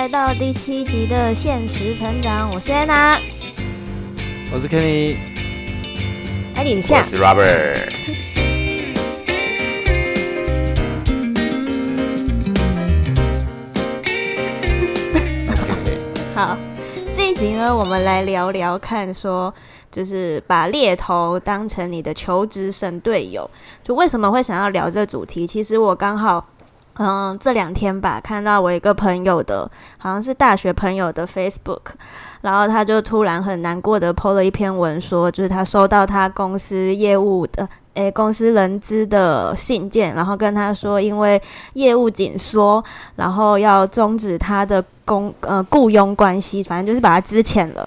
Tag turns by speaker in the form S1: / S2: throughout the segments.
S1: 来到第七集的现实成长，我是安娜，
S2: 我是 Kenny，
S1: 哎，你下
S3: 我，是 Robert。
S1: 好，这一集呢，我们来聊聊看，说就是把猎头当成你的求职神队友。就为什么会想要聊这主题？其实我刚好，嗯，这两天吧，看到我一个朋友的，好像是大学朋友的 Facebook，然后他就突然很难过的 PO 了一篇文，说就是他收到他公司业务的。诶，公司人资的信件，然后跟他说，因为业务紧缩，然后要终止他的工呃雇佣关系，反正就是把他资遣了，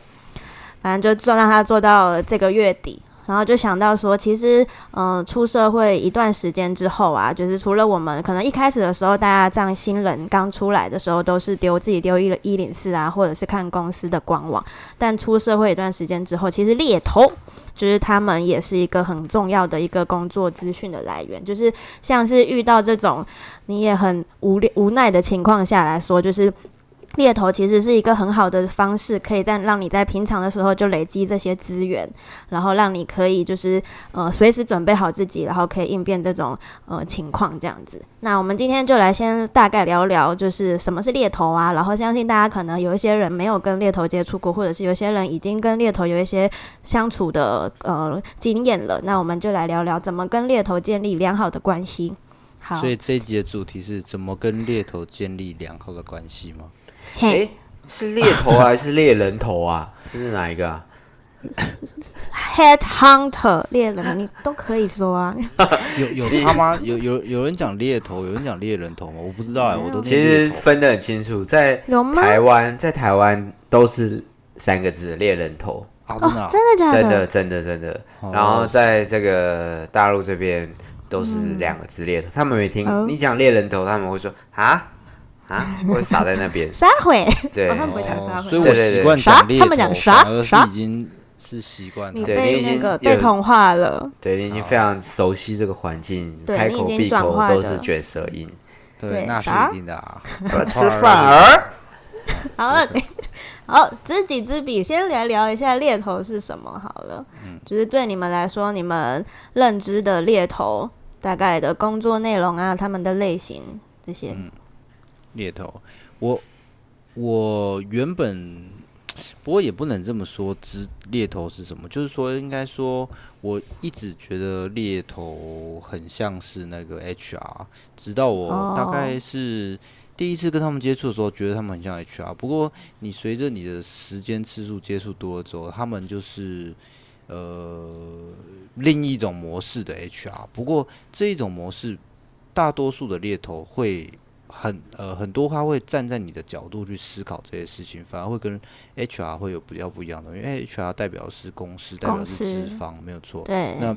S1: 反正就做让他做到这个月底，然后就想到说，其实嗯、出社会一段时间之后啊，就是除了我们可能一开始的时候，大家这样新人刚出来的时候，都是丢自己丢一一零四啊，或者是看公司的官网，但出社会一段时间之后，其实猎头。就是他们也是一个很重要的一个工作资讯的来源，就是像是遇到这种你也很无力无奈的情况下来说，就是猎头其实是一个很好的方式，可以在让你在平常的时候就累积这些资源，然后让你可以就是呃随时准备好自己，然后可以应变这种呃情况这样子。那我们今天就来先大概聊聊，就是什么是猎头啊，然后相信大家可能有一些人没有跟猎头接触过，或者是有些人已经跟猎头有一些相处的呃经验了。那我们就来聊聊怎么跟猎头建立良好的关系。好
S2: 所，以这一集的主题是怎么跟猎头建立良好的关系吗？
S1: 嘿
S3: 哎，是猎头啊还是猎人头啊？是哪一个啊
S1: ？，Head Hunter 猎人，你都可以说啊。
S2: 有有他吗？有有有人讲猎头，有人讲猎人头吗？我不知道哎、我都
S3: 其实分得很清楚，在？台湾，在台湾都是三个字猎人头，
S2: 啊，真的、啊
S1: 真的假的？
S3: 真的真的真的。
S2: 哦
S3: 然后在这个大陆这边都是两个字猎头，他们没听
S1: 哦
S3: 你讲猎人头，他们会说啊啊，会撒在那边。
S1: 撒谎。
S3: 对
S1: 哦他们不会讲撒谎
S2: 所以我习惯
S1: 啥
S2: 讲猎头，
S1: 他们讲啥
S2: 已经是习惯。
S1: 你被
S3: 对你已经
S1: 那个被同化了。
S3: 对你已经非常熟悉这个环境，
S1: 对你已
S3: 开口闭
S1: 经转
S3: 口都是卷舌音。
S1: 对
S2: 对，那是一定的啊。
S3: 我要吃饭儿。
S1: 好了，好，知己知彼，先来聊一下猎头是什么好了。
S2: 嗯
S1: 就是对你们来说，你们认知的猎头大概的工作内容啊，他们的类型这些。
S2: 嗯猎头，我我原本不过也不能这么说，知猎头是什么？就是说，应该说，我一直觉得猎头很像是那个 HR，直到我大概是第一次跟他们接触的时候，觉得他们很像 HR。不过，你随着你的时间次数接触多了之后，他们就是呃另一种模式的 HR。不过这一种模式，大多数的猎头会很呃很多他会站在你的角度去思考这些事情，反而会跟 HR 会有比较不一样的，因为 HR 代表是公司，代表是资方，没有错。
S1: 对，
S2: 那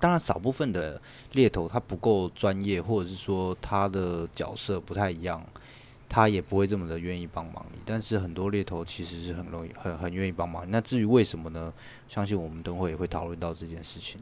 S2: 当然，少部分的猎头他不够专业，或者是说他的角色不太一样，他也不会这么的愿意帮忙你。但是很多猎头其实是很容易、很很愿意帮忙。那至于为什么呢？相信我们等会也会讨论到这件事情。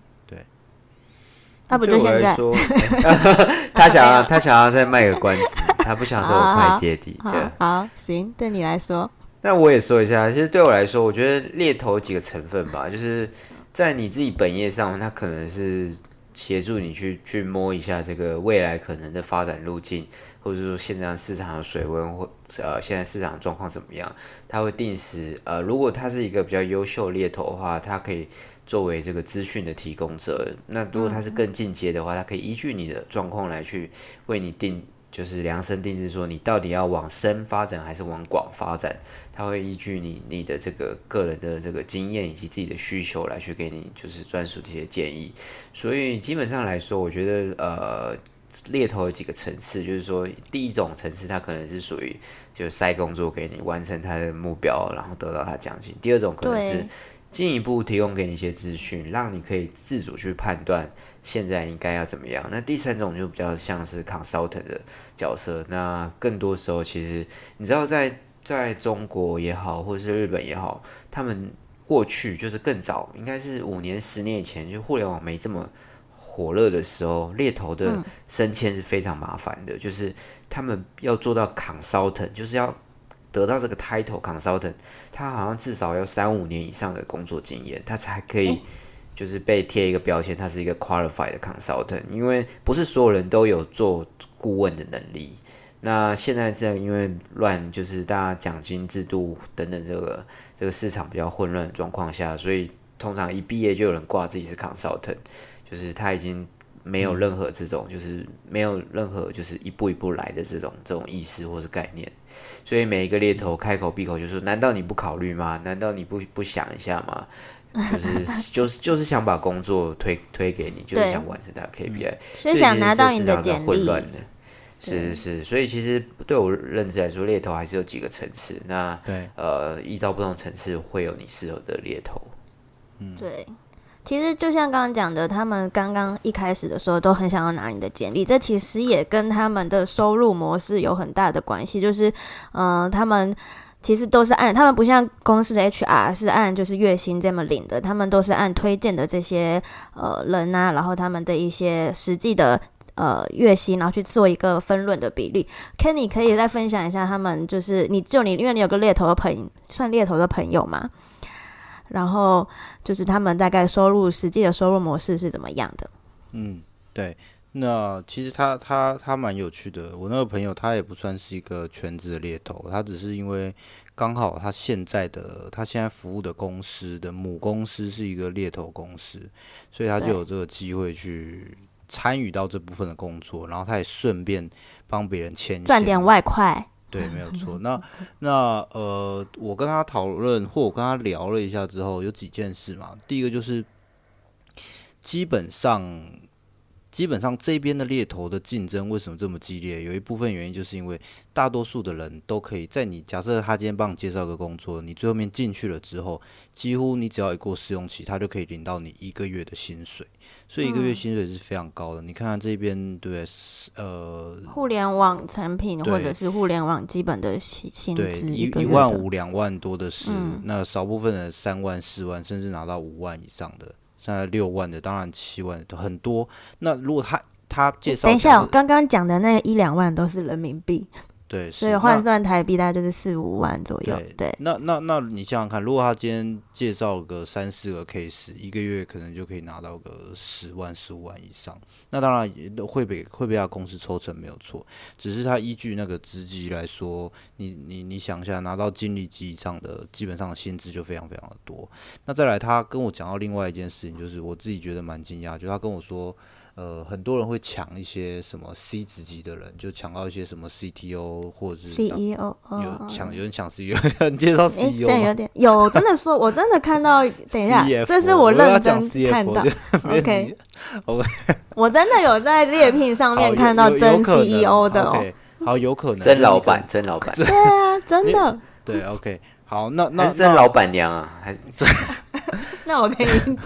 S1: 那不就现在？
S3: 他想要他想要再卖个关子，他不想这么快接底。
S1: 好，行，对你来说，
S3: 那我也说一下，其实对我来说，我觉得猎头几个成分吧，就是在你自己本业上，他可能是协助你去去摸一下这个未来可能的发展路径，或者说现在市场的水温或呃现在市场状况怎么样，他会定时呃，如果他是一个比较优秀猎头的话，他可以作为这个资讯的提供者。那如果他是更进阶的话，他可以依据你的状况来去为你定。就是量身定制，说你到底要往深发展还是往广发展，他会依据你你的这个个人的这个经验以及自己的需求来去给你就是专属的一些建议。所以基本上来说，我觉得呃猎头有几个层次，就是说第一种层次，它可能是属于就塞工作给你，完成他的目标，然后得到他奖金；第二种可能是
S1: 对，
S3: 进一步提供给你一些资讯，让你可以自主去判断现在应该要怎么样。那第三种就比较像是 consultant 的角色，那更多时候其实你知道在在中国也好，或者是日本也好，他们过去就是更早，应该是五年、十年以前，就互联网没这么火热的时候，猎头的升迁是非常麻烦的，就是他们要做到 consultant，就是要得到这个 title consultant，他好像至少要三五年以上的工作经验，他才可以就是被贴一个标签，他是一个 qualified 的 consultant。因为不是所有人都有做顾问的能力。那现在这样，因为乱，就是大家奖金制度等等，这个这个市场比较混乱的状况下，所以通常一毕业就有人挂自己是 consultant，就是他已经没有任何这种，就是没有任何就是一步一步来的这种这种意识或是概念。所以每一个猎头开口闭口就说：“难道你不考虑吗？难道你不不想一下吗？”就是 就是就是想把工作推推给你，就是想完成他的 KPI，
S1: 所以想拿到你的简历。
S3: 是是是，所以其实对我认知来说，猎头还是有几个层次。那
S2: 对，
S3: 呃，依照不同层次会有你适合的猎头。
S1: 嗯，对。其实就像刚刚讲的，他们刚刚一开始的时候都很想要拿你的简历，这其实也跟他们的收入模式有很大的关系。就是，嗯，他们其实都是按他们不像公司的 HR 是按就是月薪这么领的，他们都是按推荐的这些呃人啊，然后他们的一些实际的。呃，月薪，然后去做一个分论的比例。Kenny 可以再分享一下，他们就是你就你，因为你有个猎头的朋友，算猎头的朋友嘛。然后就是他们大概收入实际的收入模式是怎么样的？
S2: 嗯，对。那其实他他他蛮有趣的。我那个朋友他也不算是一个全职的猎头，他只是因为刚好他现在的他现在服务的公司的母公司是一个猎头公司，所以他就有这个机会去。参与到这部分的工作，然后他也顺便帮别人牵
S1: 赚点外快。
S2: 对，没有 错。那那呃，我跟他讨论或我跟他聊了一下之后，有几件事嘛。第一个就是基本上。基本上这边的猎头的竞争为什么这么激烈？有一部分原因就是因为大多数的人都可以在你假设他今天帮你介绍个工作，你最后面进去了之后，几乎你只要一过试用期，他就可以领到你一个月的薪水，所以一个月薪水是非常高的。你看看这边对，呃，
S1: 互联网产品或者是互联网基本的薪薪资，
S2: 一
S1: 一
S2: 万五两万多的是，那少部分的三万四万，甚至拿到五万以上的。现在六万的，当然七万的很多。那如果他他介绍，
S1: 等一下，刚刚讲的那一两万都是人民币。
S2: 对，
S1: 所以换算台币大概就是四五万左右。对，
S2: 那那那你想想看，如果他今天介绍个三四个 case，一个月可能就可以拿到个十万、十五万以上。那当然也会被会被他公司抽成没有错，只是他依据那个职级来说，你你你想一下，拿到经理级以上的，基本上薪资就非常非常的多。那再来，他跟我讲到另外一件事情，就是我自己觉得蛮惊讶，就他跟我说。呃，很多人会抢一些什么 C 职级的人，就抢到一些什么 CTO 或者是
S1: CEO，
S2: 有抢有人抢 CEO，你 介绍 CEO
S1: 这有点有，真的说，我真的看到，等一下，这是我认真看到，OK
S2: OK，
S1: 我真的有在猎聘上面看到真 CEO 的哦，
S2: 好，有可能
S3: 真老板，真老板，对
S1: 啊，真的，
S2: 对，OK，好，那那
S3: 真老板娘啊，还是
S1: 那我可以认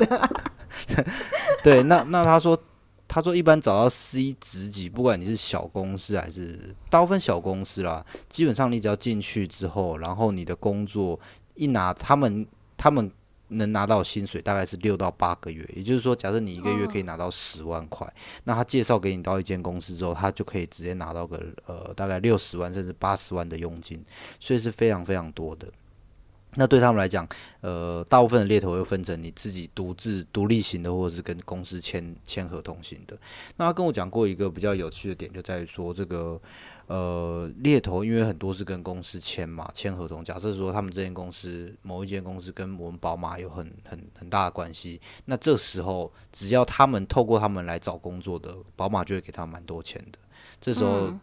S2: 对，那那他说。他说，一般找到 C 职级，不管你是小公司还是大部分小公司啦，基本上你只要进去之后，然后你的工作一拿，他们他们能拿到薪水大概是六到八个月。也就是说，假设你一个月可以拿到十万块，那他介绍给你到一间公司之后，他就可以直接拿到个呃大概六十万甚至八十万的佣金，所以是非常非常多的。那对他们来讲，呃，大部分的猎头又分成你自己独自独立型的，或者是跟公司签签合同型的。那他跟我讲过一个比较有趣的点，就在于说这个呃猎头，因为很多是跟公司签嘛，签合同。假设说他们这间公司某一间公司跟我们宝马有很很很大的关系，那这时候只要他们透过他们来找工作的，宝马就会给他蛮多钱的。这时候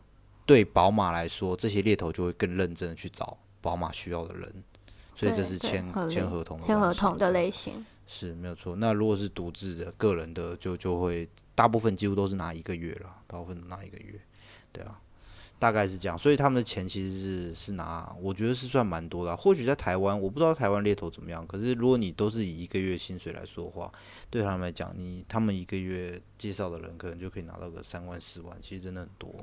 S2: 对宝马来说，这些猎头就会更认真的去找宝马需要的人。所以这是签签合同
S1: 签合同的类型
S2: 是没有错。那如果是独自的个人的，就就会大部分几乎都是拿一个月了，大部分拿一个月，对啊，大概是这样。所以他们的钱其实是是拿，我觉得是算蛮多的。或许在台湾，我不知道台湾猎头怎么样。可是如果你都是以一个月薪水来说的话，对他们来讲，你他们一个月介绍的人可能就可以拿到个三万四万，其实真的很多。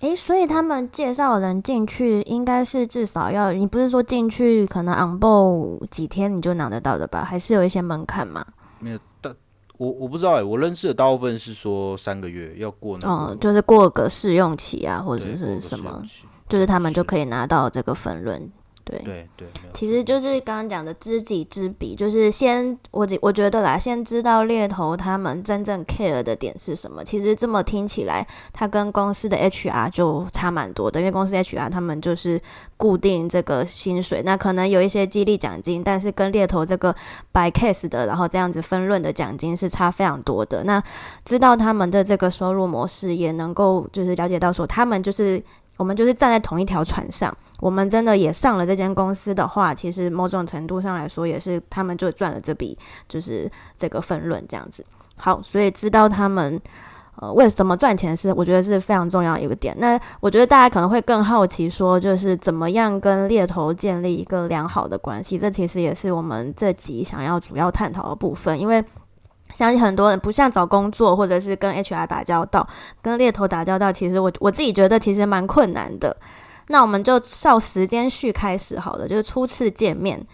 S1: 诶，所以他们介绍人进去，应该是至少要你不是说进去可能 on board 几天你就拿得到的吧？还是有一些门槛吗？
S2: 没有，但我我不知道诶，我认识的大部分是说三个月要过那
S1: 个，嗯，就是过个试用期啊，或者是什么，就是他们就可以拿到这个分论。对
S2: 对对，
S1: 其实就是刚刚讲的知己知彼，就是先我我觉得啦，先知道猎头他们真正 care 的点是什么。其实这么听起来，他跟公司的 HR 就差蛮多的，因为公司 HR 他们就是固定这个薪水，那可能有一些激励奖金，但是跟猎头这个 by case 的，然后这样子分论的奖金是差非常多的。那知道他们的这个收入模式，也能够就是了解到说，他们就是我们就是站在同一条船上。我们真的也上了这间公司的话，其实某种程度上来说，也是他们就赚了这笔，就是这个分润这样子。好，所以知道他们呃为什么赚钱是，我觉得是非常重要一个点。那我觉得大家可能会更好奇说，就是怎么样跟猎头建立一个良好的关系？这其实也是我们这集想要主要探讨的部分，因为相信很多人不像找工作或者是跟 HR 打交道，跟猎头打交道，其实我我自己觉得其实蛮困难的。那我们就照时间序开始好了，就是初次见面，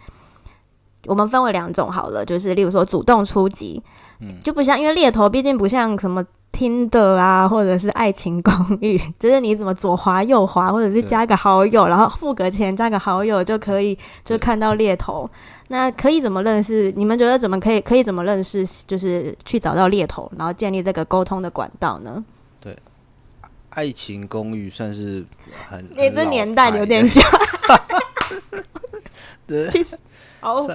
S1: 我们分为两种好了，就是例如说主动出击，嗯，就不像因为猎头毕竟不像什么听的啊，或者是爱情公寓，就是你怎么左滑右滑，或者是加个好友，然后付个钱加个好友就可以就看到猎头。那可以怎么认识？你们觉得怎么可以可以怎么认识？就是去找到猎头，然后建立这个沟通的管道呢？
S2: 对爱情公寓算是很，
S1: 你这年代有点久。
S2: 对，
S1: 好，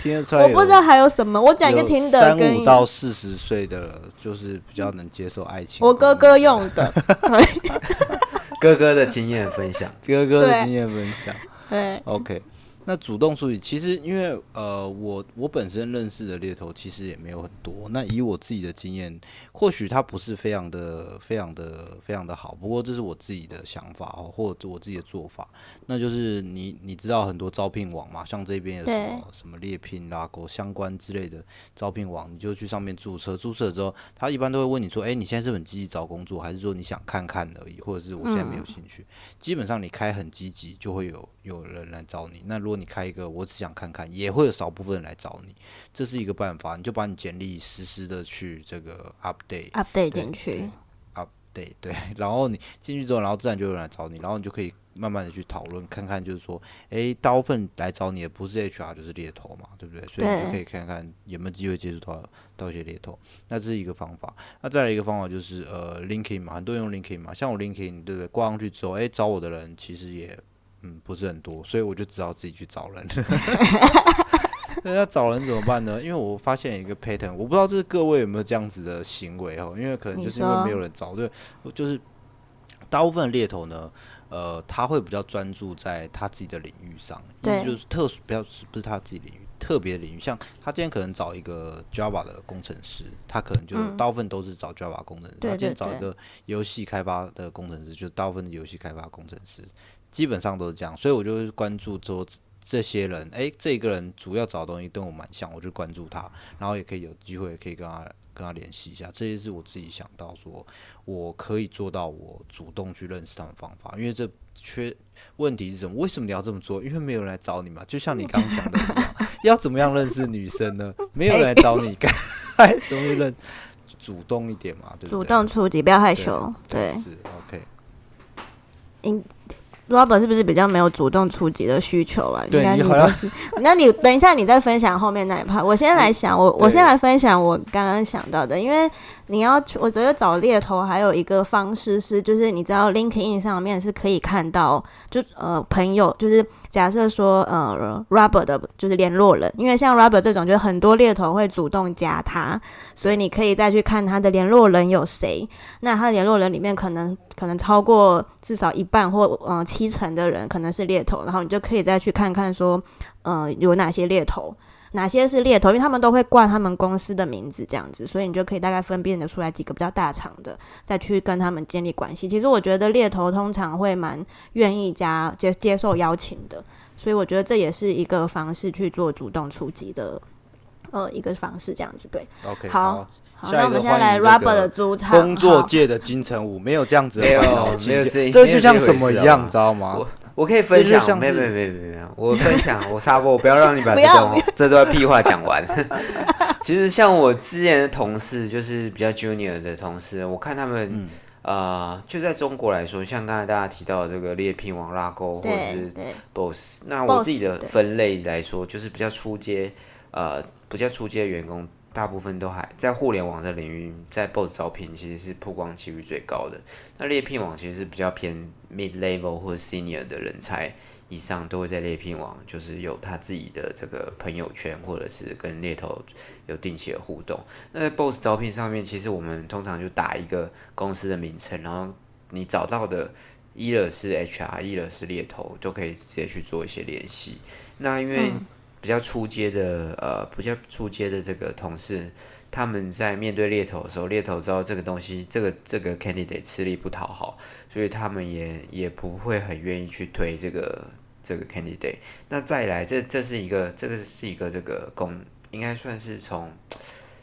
S2: 听得出来。
S1: 我不知道还有什么，我讲一个听的，
S2: 三五到四十岁的，就是比较能接受爱情。
S1: 我哥哥用的，对，
S3: 哥哥的经验分享，
S2: 哥哥的经验分享，
S1: 对
S2: ，OK。那主动处理，其实因为呃，我我本身认识的猎头其实也没有很多。那以我自己的经验，或许他不是非常的、非常的、非常的好。不过这是我自己的想法哦，或者我自己的做法。那就是你你知道很多招聘网嘛，像这边有什么什么猎聘啦、狗相关之类的招聘网，你就去上面注册。注册之后，他一般都会问你说：“哎，你现在是很积极找工作，还是说你想看看而已？或者是我现在没有兴趣？”基本上你开很积极，就会有有人来找你。那如果你开一个，我只想看看，也会有少部分人来找你，这是一个办法。你就把你简历实时的去这个 update
S1: update 进去
S2: ，update 对，然后你进去之后，然后自然就有人来找你，然后你就可以慢慢的去讨论，看看就是说，诶，大部分来找你的不是 HR 就是猎头嘛，对不对？所以你就可以看看有没有机会接触到到一些猎头。那这是一个方法。那再来一个方法就是呃，LinkedIn 嘛，很多人用 LinkedIn 嘛，像我 LinkedIn 对不对？挂上去之后，诶，找我的人其实也。嗯，不是很多，所以我就只好自己去找人。那找人怎么办呢？因为我发现一个 pattern，我不知道这是各位有没有这样子的行为哦。因为可能就是因为没有人找，对，就是大部分猎头呢，呃，他会比较专注在他自己的领域上，意思就是特殊，不要不是他自己领域，特别的领域。像他今天可能找一个 Java 的工程师，他可能就大部分都是找 Java 工程师。他今天找一个游戏开发的工程师，就大部分的游戏开发工程师。基本上都是这样，所以我就会关注说这些人，哎，这个人主要找东西跟我蛮像，我就关注他，然后也可以有机会可以跟他跟他联系一下。这些是我自己想到说，我可以做到我主动去认识他们方法。因为这缺问题是什么？为什么你要这么做？因为没有人来找你嘛。就像你刚刚讲的，要怎么样认识女生呢？没有人来找你，该容易认？主动一点嘛，对
S1: 主动出击，不要害羞。对，
S2: 是 OK。
S1: 应。Robert 是不是比较没有主动出击的需求啊？
S2: 应
S1: 该你都是。那你等一下，你再分享后面那一 part。我先来想，我我先来分享我刚刚想到的，因为你要我觉得找猎头还有一个方式是，就是你知道 LinkedIn 上面是可以看到，就呃朋友就是。假设说，呃 robber 的就是联络人，因为像 robber 这种，就是很多猎头会主动加他，所以你可以再去看他的联络人有谁。那他的联络人里面，可能可能超过至少一半或嗯七成的人可能是猎头，然后你就可以再去看看说，呃，有哪些猎头。哪些是猎头？因为他们都会挂他们公司的名字，这样子，所以你就可以大概分辨得出来几个比较大厂的，再去跟他们建立关系。其实我觉得猎头通常会蛮愿意加接接受邀请的，所以我觉得这也是一个方式去做主动出击的，呃，一个方式这样子。对
S2: ，OK，
S1: 好，
S2: 好，
S1: 那我们现在来 Rubber 的主场，
S2: 工作界的金城武没有这样子，
S3: 没有，
S2: 没
S3: 有
S2: 这就像什么一样，知道吗？
S3: 我可以分享，没没没没没，我分享，我插播，我不要让你把这段这段屁话讲完。其实像我之前的同事，就是比较 junior 的同事，我看他们呃，就在中国来说，像刚才大家提到的这个猎聘网、拉钩或者是 Boss，那我自己的分类来说，就是比较出街，呃，比较出街的员工，大部分都还在互联网的领域，在 Boss 招聘其实是曝光几率最高的。那猎聘网其实是比较偏 Mid Level 或者 Senior 的人才。以上都会在猎聘网，就是有他自己的这个朋友圈，或者是跟猎头有定期的互动。那在 Boss 招聘上面，其实我们通常就打一个公司的名称，然后你找到的一了是 HR，一了是猎头，都可以直接去做一些联系。那因为比较出街的呃，比较出街的这个同事，他们在面对猎头的时候，猎头知道这个东西，这个这个 candidate 吃力不讨好，所以他们也也不会很愿意去推这个。这个 candidate，那再来，这这是一个，这个是一个这个供，应该算是从，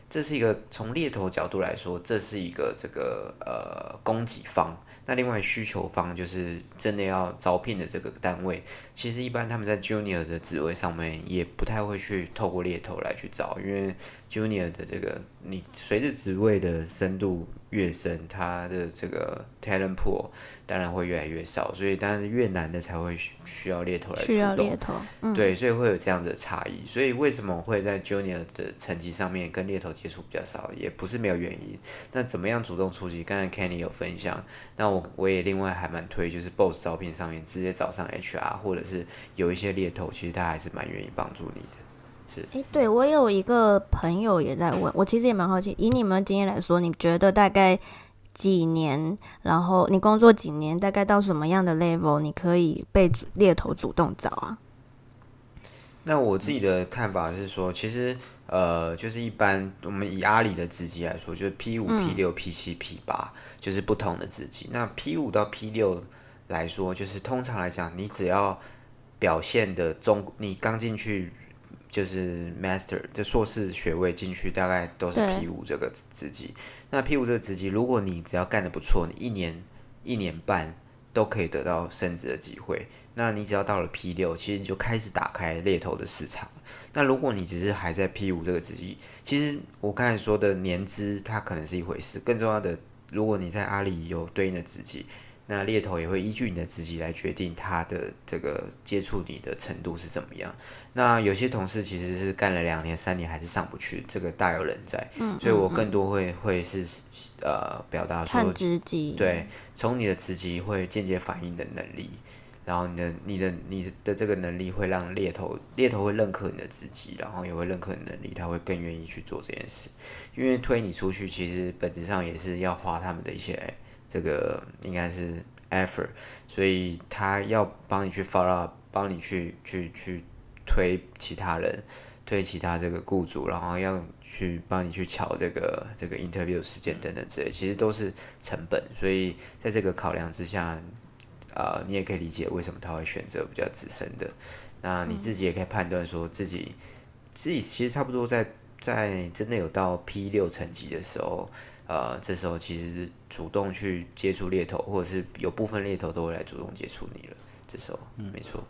S3: 这是一个从猎头角度来说，这是一个这个呃供给方。那另外需求方就是真的要招聘的这个单位，其实一般他们在 junior 的职位上面也不太会去透过猎头来去找，因为 junior 的这个你随着职位的深度越深，它的这个 talent pool 当然会越来越少，所以当然是越难的才会需要猎头来
S1: 需要猎头，
S3: 对，所以会有这样子的差异。所以为什么会在 junior 的层级上面跟猎头接触比较少，也不是没有原因。那怎么样主动出击？刚才 Kenny 有分享，那我我也另外还蛮推，就是 Boss 招聘上面直接找上 HR，或者是有一些猎头，其实他还是蛮愿意帮助你的。是，
S1: 哎，对我有一个朋友也在问我，其实也蛮好奇，以你们经验来说，你觉得大概？几年，然后你工作几年，大概到什么样的 level，你可以被猎头主动找啊？
S3: 那我自己的看法是说，其实呃，就是一般我们以阿里的职级来说，就是 P 五、P 六、P 七、P 八，就是不同的职级。那 P 五到 P 六来说，就是通常来讲，你只要表现的中，你刚进去。就是 master 就硕士学位进去，大概都是 P 五这个职级。那 P 五这个职级，如果你只要干的不错，你一年一年半都可以得到升职的机会。那你只要到了 P 六，其实你就开始打开猎头的市场。那如果你只是还在 P 五这个职级，其实我刚才说的年资它可能是一回事，更重要的，如果你在阿里有对应的职级。那猎头也会依据你的职级来决定他的这个接触你的程度是怎么样。那有些同事其实是干了两年、三年还是上不去，这个大有人在。嗯，所以我更多会会是呃表达说，
S1: 职级
S3: 对，从你的职级会间接反映的能力，然后你的你的你的这个能力会让猎头猎头会认可你的职级，然后也会认可你能力，他会更愿意去做这件事。因为推你出去，其实本质上也是要花他们的一些。这个应该是 effort，所以他要帮你去 follow，帮你去去去推其他人，推其他这个雇主，然后要去帮你去瞧这个这个 interview 时间等等之类，其实都是成本。所以在这个考量之下，呃，你也可以理解为什么他会选择比较资深的。那你自己也可以判断说自己自己其实差不多在在真的有到 P 六层级的时候。呃，这时候其实主动去接触猎头，或者是有部分猎头都会来主动接触你了。这时候，嗯，没错。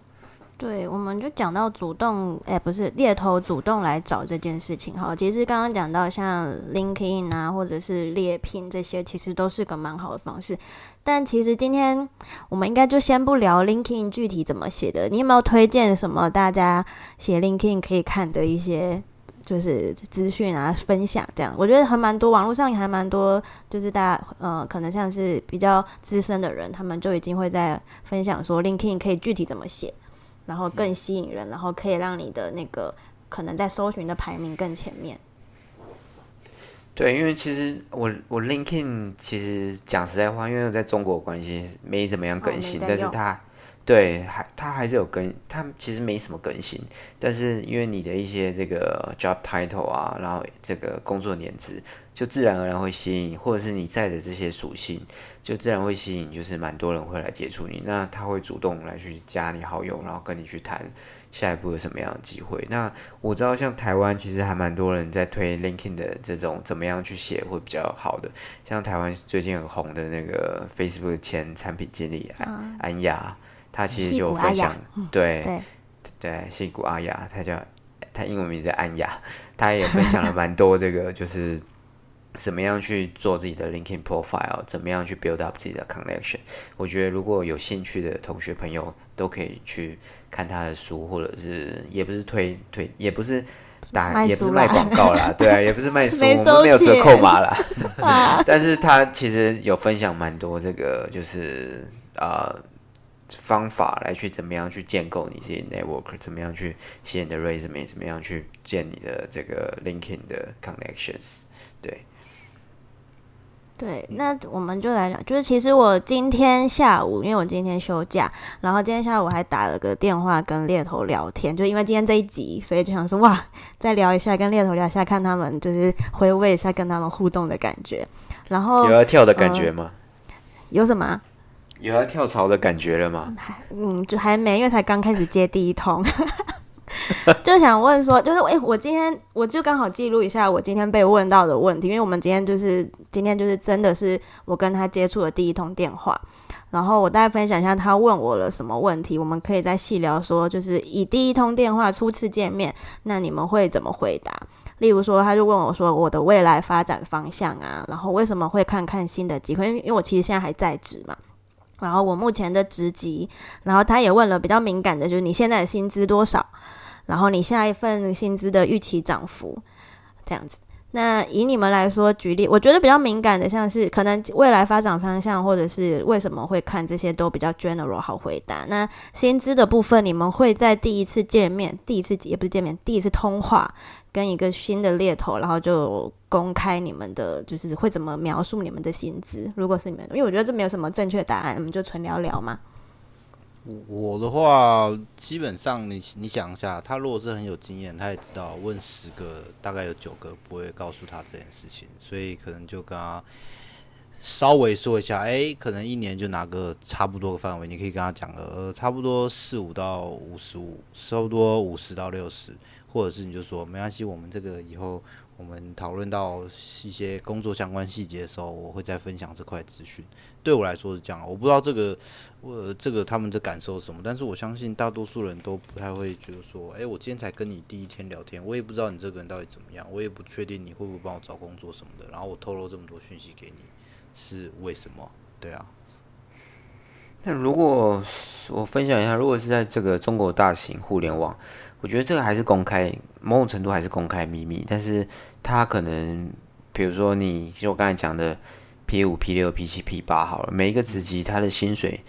S1: 对，我们就讲到主动，哎，不是猎头主动来找这件事情哈。其实刚刚讲到像 LinkedIn 啊，或者是猎聘这些，其实都是个蛮好的方式。但其实今天我们应该就先不聊 LinkedIn 具体怎么写的。你有没有推荐什么大家写 LinkedIn 可以看的一些？就是资讯啊，分享这样，我觉得还蛮多，网络上也还蛮多，就是大家呃，可能像是比较资深的人，他们就已经会在分享说，LinkedIn 可以具体怎么写，然后更吸引人，然后可以让你的那个可能在搜寻的排名更前面。
S3: 对，因为其实我我 LinkedIn 其实讲实在话，因为在中国关系没怎么样更新，但是它。对，还它还是有更，它其实没什么更新，但是因为你的一些这个 job title 啊，然后这个工作年资，就自然而然会吸引，或者是你在的这些属性，就自然会吸引，就是蛮多人会来接触你，那他会主动来去加你好友，然后跟你去谈下一步有什么样的机会。那我知道像台湾其实还蛮多人在推 LinkedIn 的这种怎么样去写会比较好的，像台湾最近很红的那个 Facebook 前产品经理安安雅。他其实就分享，对对，戏骨阿雅，他叫他英文名字安雅，他也分享了蛮多这个，就是怎么样去做自己的 LinkedIn profile，怎么样去 build up 自己的 connection。我觉得如果有兴趣的同学朋友都可以去看他的书，或者是也不是推推，也不是打，也不是卖广告啦，对啊，也不是卖书，我们没有折扣码啦。
S1: 啊
S3: 但是他其实有分享蛮多这个就是呃方法来去怎么样去建构你自己 network，怎么样去写你的 resume，怎么样去建你的这个 LinkedIn 的 connections。对，
S1: 对，那我们就来讲，就是其实我今天下午，因为我今天休假，然后今天下午还打了个电话跟猎头聊天，就因为今天这一集，所以就想说哇，再聊一下，跟猎头聊一下，看他们就是回味一下跟他们互动的感觉。然后
S3: 有要跳的感觉吗？
S1: 有什么啊？
S3: 有要跳槽的感觉了吗？
S1: 嗯，就还没，因为才刚开始接第一通，就想问说，就是诶，我今天我就刚好记录一下我今天被问到的问题，因为我们今天就是今天就是真的是我跟他接触的第一通电话，然后我大概分享一下他问我了什么问题，我们可以再细聊说，就是以第一通电话初次见面，那你们会怎么回答？例如说，他就问我说我的未来发展方向啊，然后为什么会看看新的机会？因为因为我其实现在还在职嘛。然后我目前的职级，然后他也问了比较敏感的，就是你现在的薪资多少，然后你下一份薪资的预期涨幅，这样子。那以你们来说举例，我觉得比较敏感的，像是可能未来发展方向，或者是为什么会看这些，都比较 general 好回答。那薪资的部分，你们会在第一次见面，第一次也不是见面，第一次通话，跟一个新的猎头，然后就公开你们的，就是会怎么描述你们的薪资？如果是你们，因为我觉得这没有什么正确答案，我们就纯聊聊嘛。
S2: 我的话，基本上你你想一下，他如果是很有经验，他也知道问十个大概有九个不会告诉他这件事情，所以可能就跟他稍微说一下，哎、可能一年就拿个差不多的范围，你可以跟他讲个呃，差不多四五到五十五，差不多五十到六十，或者是你就说没关系，我们这个以后我们讨论到一些工作相关细节的时候，我会再分享这块资讯。对我来说是这样，我不知道这个我这个他们的感受是什么，但是我相信大多数人都不太会觉得说，诶，我今天才跟你第一天聊天，我也不知道你这个人到底怎么样，我也不确定你会不会帮我找工作什么的，然后我透露这么多讯息给你，是为什么？对啊，
S3: 那如果我分享一下，如果是在这个中国大型互联网，我觉得这个还是公开，某种程度还是公开秘密，但是它可能，比如说你就我刚才讲的 P 五、P 六、P 七、P 八好了，每一个职级它的薪水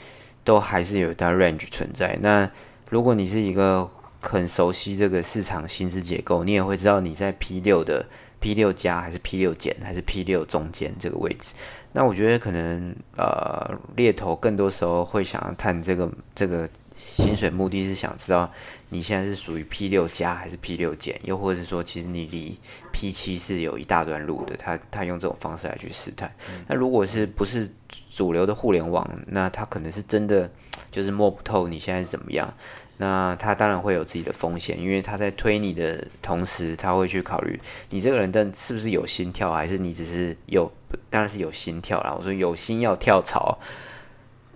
S3: 都还是有它 range 存在。那如果你是一个很熟悉这个市场薪资结构，你也会知道你在 P 六的 P 六加还是 P 六减还是 P 六中间这个位置。那我觉得可能呃猎头更多时候会想要探这个这个薪水，目的是想知道你现在是属于 P 六加还是 P 六减，又或者是说其实你离 P 七是有一大段路的。他他用这种方式来去试探。那如果是不是主流的互联网，那他可能是真的就是摸不透你现在是怎么样。那他当然会有自己的风险，因为他在推你的同时，他会去考虑你这个人的是不是有心跳，还是你只是有，当然是有心跳啦。我说有心要跳槽，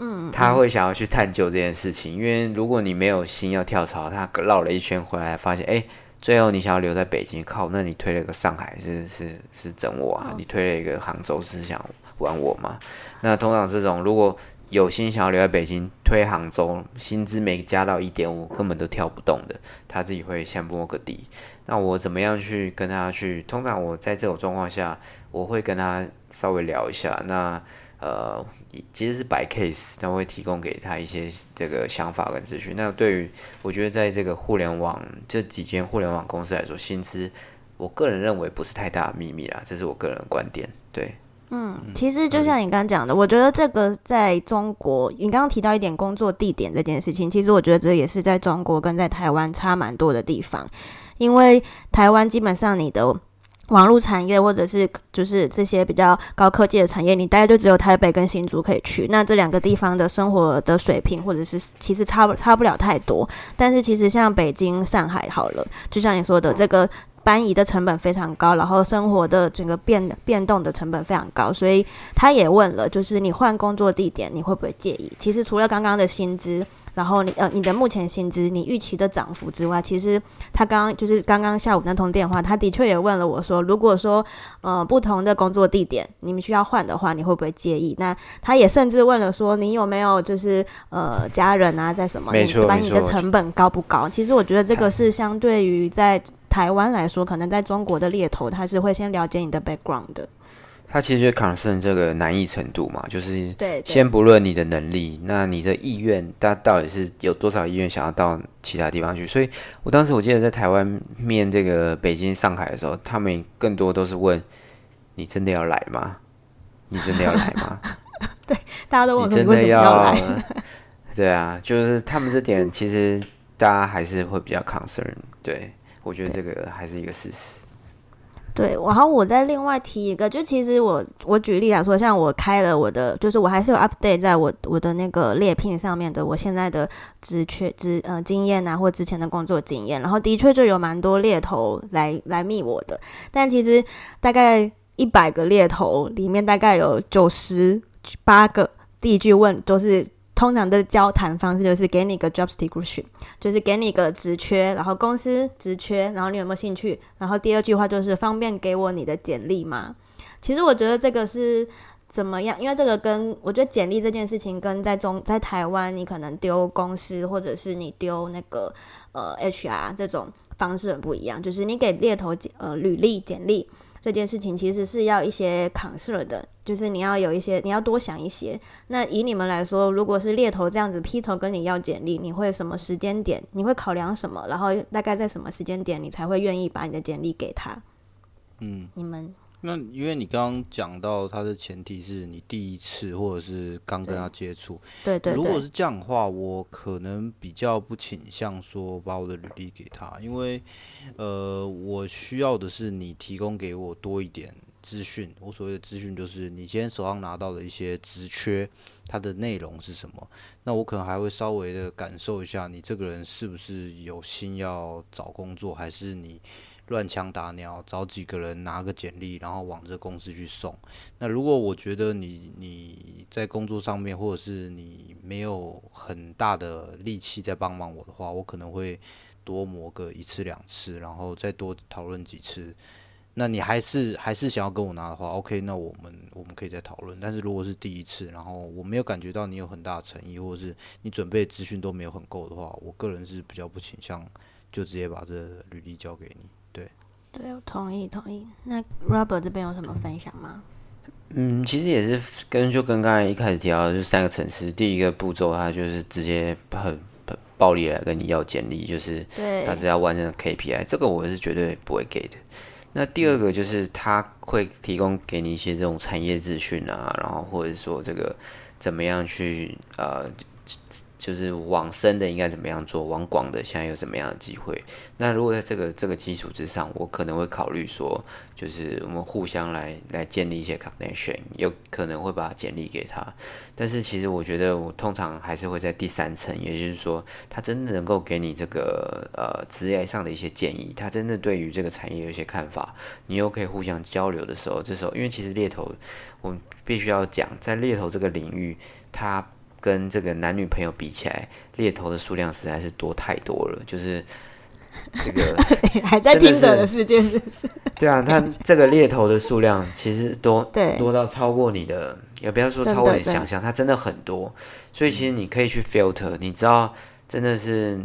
S3: 嗯，他会想要去探究这件事情，因为如果你没有心要跳槽，他绕了一圈回来，发现哎、最后你想要留在北京，靠，那你推了个上海是是是整我啊，你推了一个杭州是想玩我吗？那通常这种如果有心想要留在北京，推杭州，薪资没加到一点五，根本都跳不动的，他自己会先摸个底。那我怎么样去跟他去？通常我在这种状况下，我会跟他稍微聊一下。那呃，其实是摆 case，他会提供给他一些这个想法跟资讯。那对于我觉得在这个互联网这几间互联网公司来说，薪资我个人认为不是太大的秘密啦，这是我个人的观点。对。
S1: 嗯其实就像你刚刚讲的，我觉得这个在中国，你刚刚提到一点工作地点这件事情，其实我觉得这也是在中国跟在台湾差蛮多的地方，因为台湾基本上你的。网络产业或者是就是这些比较高科技的产业，你大概就只有台北跟新竹可以去。那这两个地方的生活的水平或者是其实差不差不了太多。但是其实像北京、上海好了，就像你说的，这个搬移的成本非常高，然后生活的整个变变动的成本非常高，所以他也问了，就是你换工作地点你会不会介意？其实除了刚刚的薪资，然后你呃你的目前薪资你预期的涨幅之外，其实他刚刚就是刚刚下午那通电话，他的确也问了我说，如果说呃不同的工作地点你们需要换的话，你会不会介意？那他也甚至问了说，你有没有就是呃家人啊在什么？
S3: 没错
S1: 把你的成本高不高？其实我觉得这个是相对于在台湾来说，可能在中国的猎头他是会先了解你的 background 的。
S3: 它其实就 concern 这个难易程度嘛，就是
S1: 对，
S3: 先不论你的能力，那你的意愿，他到底是有多少意愿想要到其他地方去？所以我当时我记得在台湾面这个北京、上海的时候，他们更多都是问你真的要来吗？你真的要来吗？
S1: 对大家都问
S3: 你真的
S1: 要
S3: 要
S1: 来？？
S3: 对啊，就是他们这点其实大家还是会比较 concern。对我觉得这个还是一个事实。
S1: 对，然后我再另外提一个，就其实我我举例来说，像我开了我的，就是我还是有 update 在我我的那个猎聘上面的，我现在的职缺职呃经验啊，或之前的工作经验，然后的确就有蛮多猎头来来密我的，但其实大概一百个猎头里面，大概有九十八个第一句问都是。通常的交谈方式就是给你个 job description，就是给你一个职缺，然后公司职缺，然后你有没有兴趣？然后第二句话就是方便给我你的简历吗？其实我觉得这个是怎么样？因为这个跟我觉得简历这件事情跟在中在台湾你可能丢公司或者是你丢那个呃 HR 这种方式很不一样，就是你给猎头呃履历简历。这件事情其实是要一些 concern 的，就是你要有一些，你要多想一些。那以你们来说，如果是猎头这样子劈头跟你要简历，你会什么时间点？你会考量什么？然后大概在什么时间点你才会愿意把你的简历给他？
S2: 嗯，
S1: 你们
S2: 那因为你刚刚讲到他的前提是你第一次或者是刚跟他接触，
S1: 对对对
S2: 如果是这样的话，我可能比较不倾向说把我的履历给他，因为呃，我需要的是你提供给我多一点资讯。我所谓的资讯就是你今天手上拿到的一些职缺，它的内容是什么。那我可能还会稍微的感受一下你这个人是不是有心要找工作，还是你乱枪打鸟，找几个人拿个简历，然后往这公司去送。那如果我觉得你你在工作上面，或者是你没有很大的力气在帮忙我的话，我可能会多磨个一次两次，然后再多讨论几次。那你还是还是想要跟我拿的话，OK，那我们我们可以再讨论。但是如果是第一次，然后我没有感觉到你有很大的诚意，或者是你准备资讯都没有很够的话，我个人是比较不倾向就直接把这履历交给你。
S1: 对，对我同意同意。那 Robert 这边有什么分享吗？
S3: 嗯，其实也是跟就跟刚才一开始提到的，就是三个层次。第一个步骤，他就是直接很很暴力来跟你要简历，就是
S1: 对
S3: 他是要完成 KPI，这个我是绝对不会给的。那第二个就是他会提供给你一些这种产业资讯啊，然后或者说这个怎么样去呃，就是往深的应该怎么样做，往广的现在有什么样的机会。那如果在这个这个基础之上，我可能会考虑说，就是我们互相来来建立一些 connection，有可能会把简历给他。但是其实我觉得我通常还是会在第三层，也就是说，他真的能够给你这个呃职业上的一些建议，他真的对于这个产业有一些看法，你又可以互相交流的时候，这时候因为其实猎头，我们必须要讲，在猎头这个领域，它跟这个男女朋友比起来，猎头的数量实在是多太多了，就是这个。
S1: 还在听着的世界是
S3: 对啊，他这个猎头的数量其实多
S1: 对
S3: 多到超过你的，也不要说超过你想象，它真的很多。所以其实你可以去 filter，你知道真的是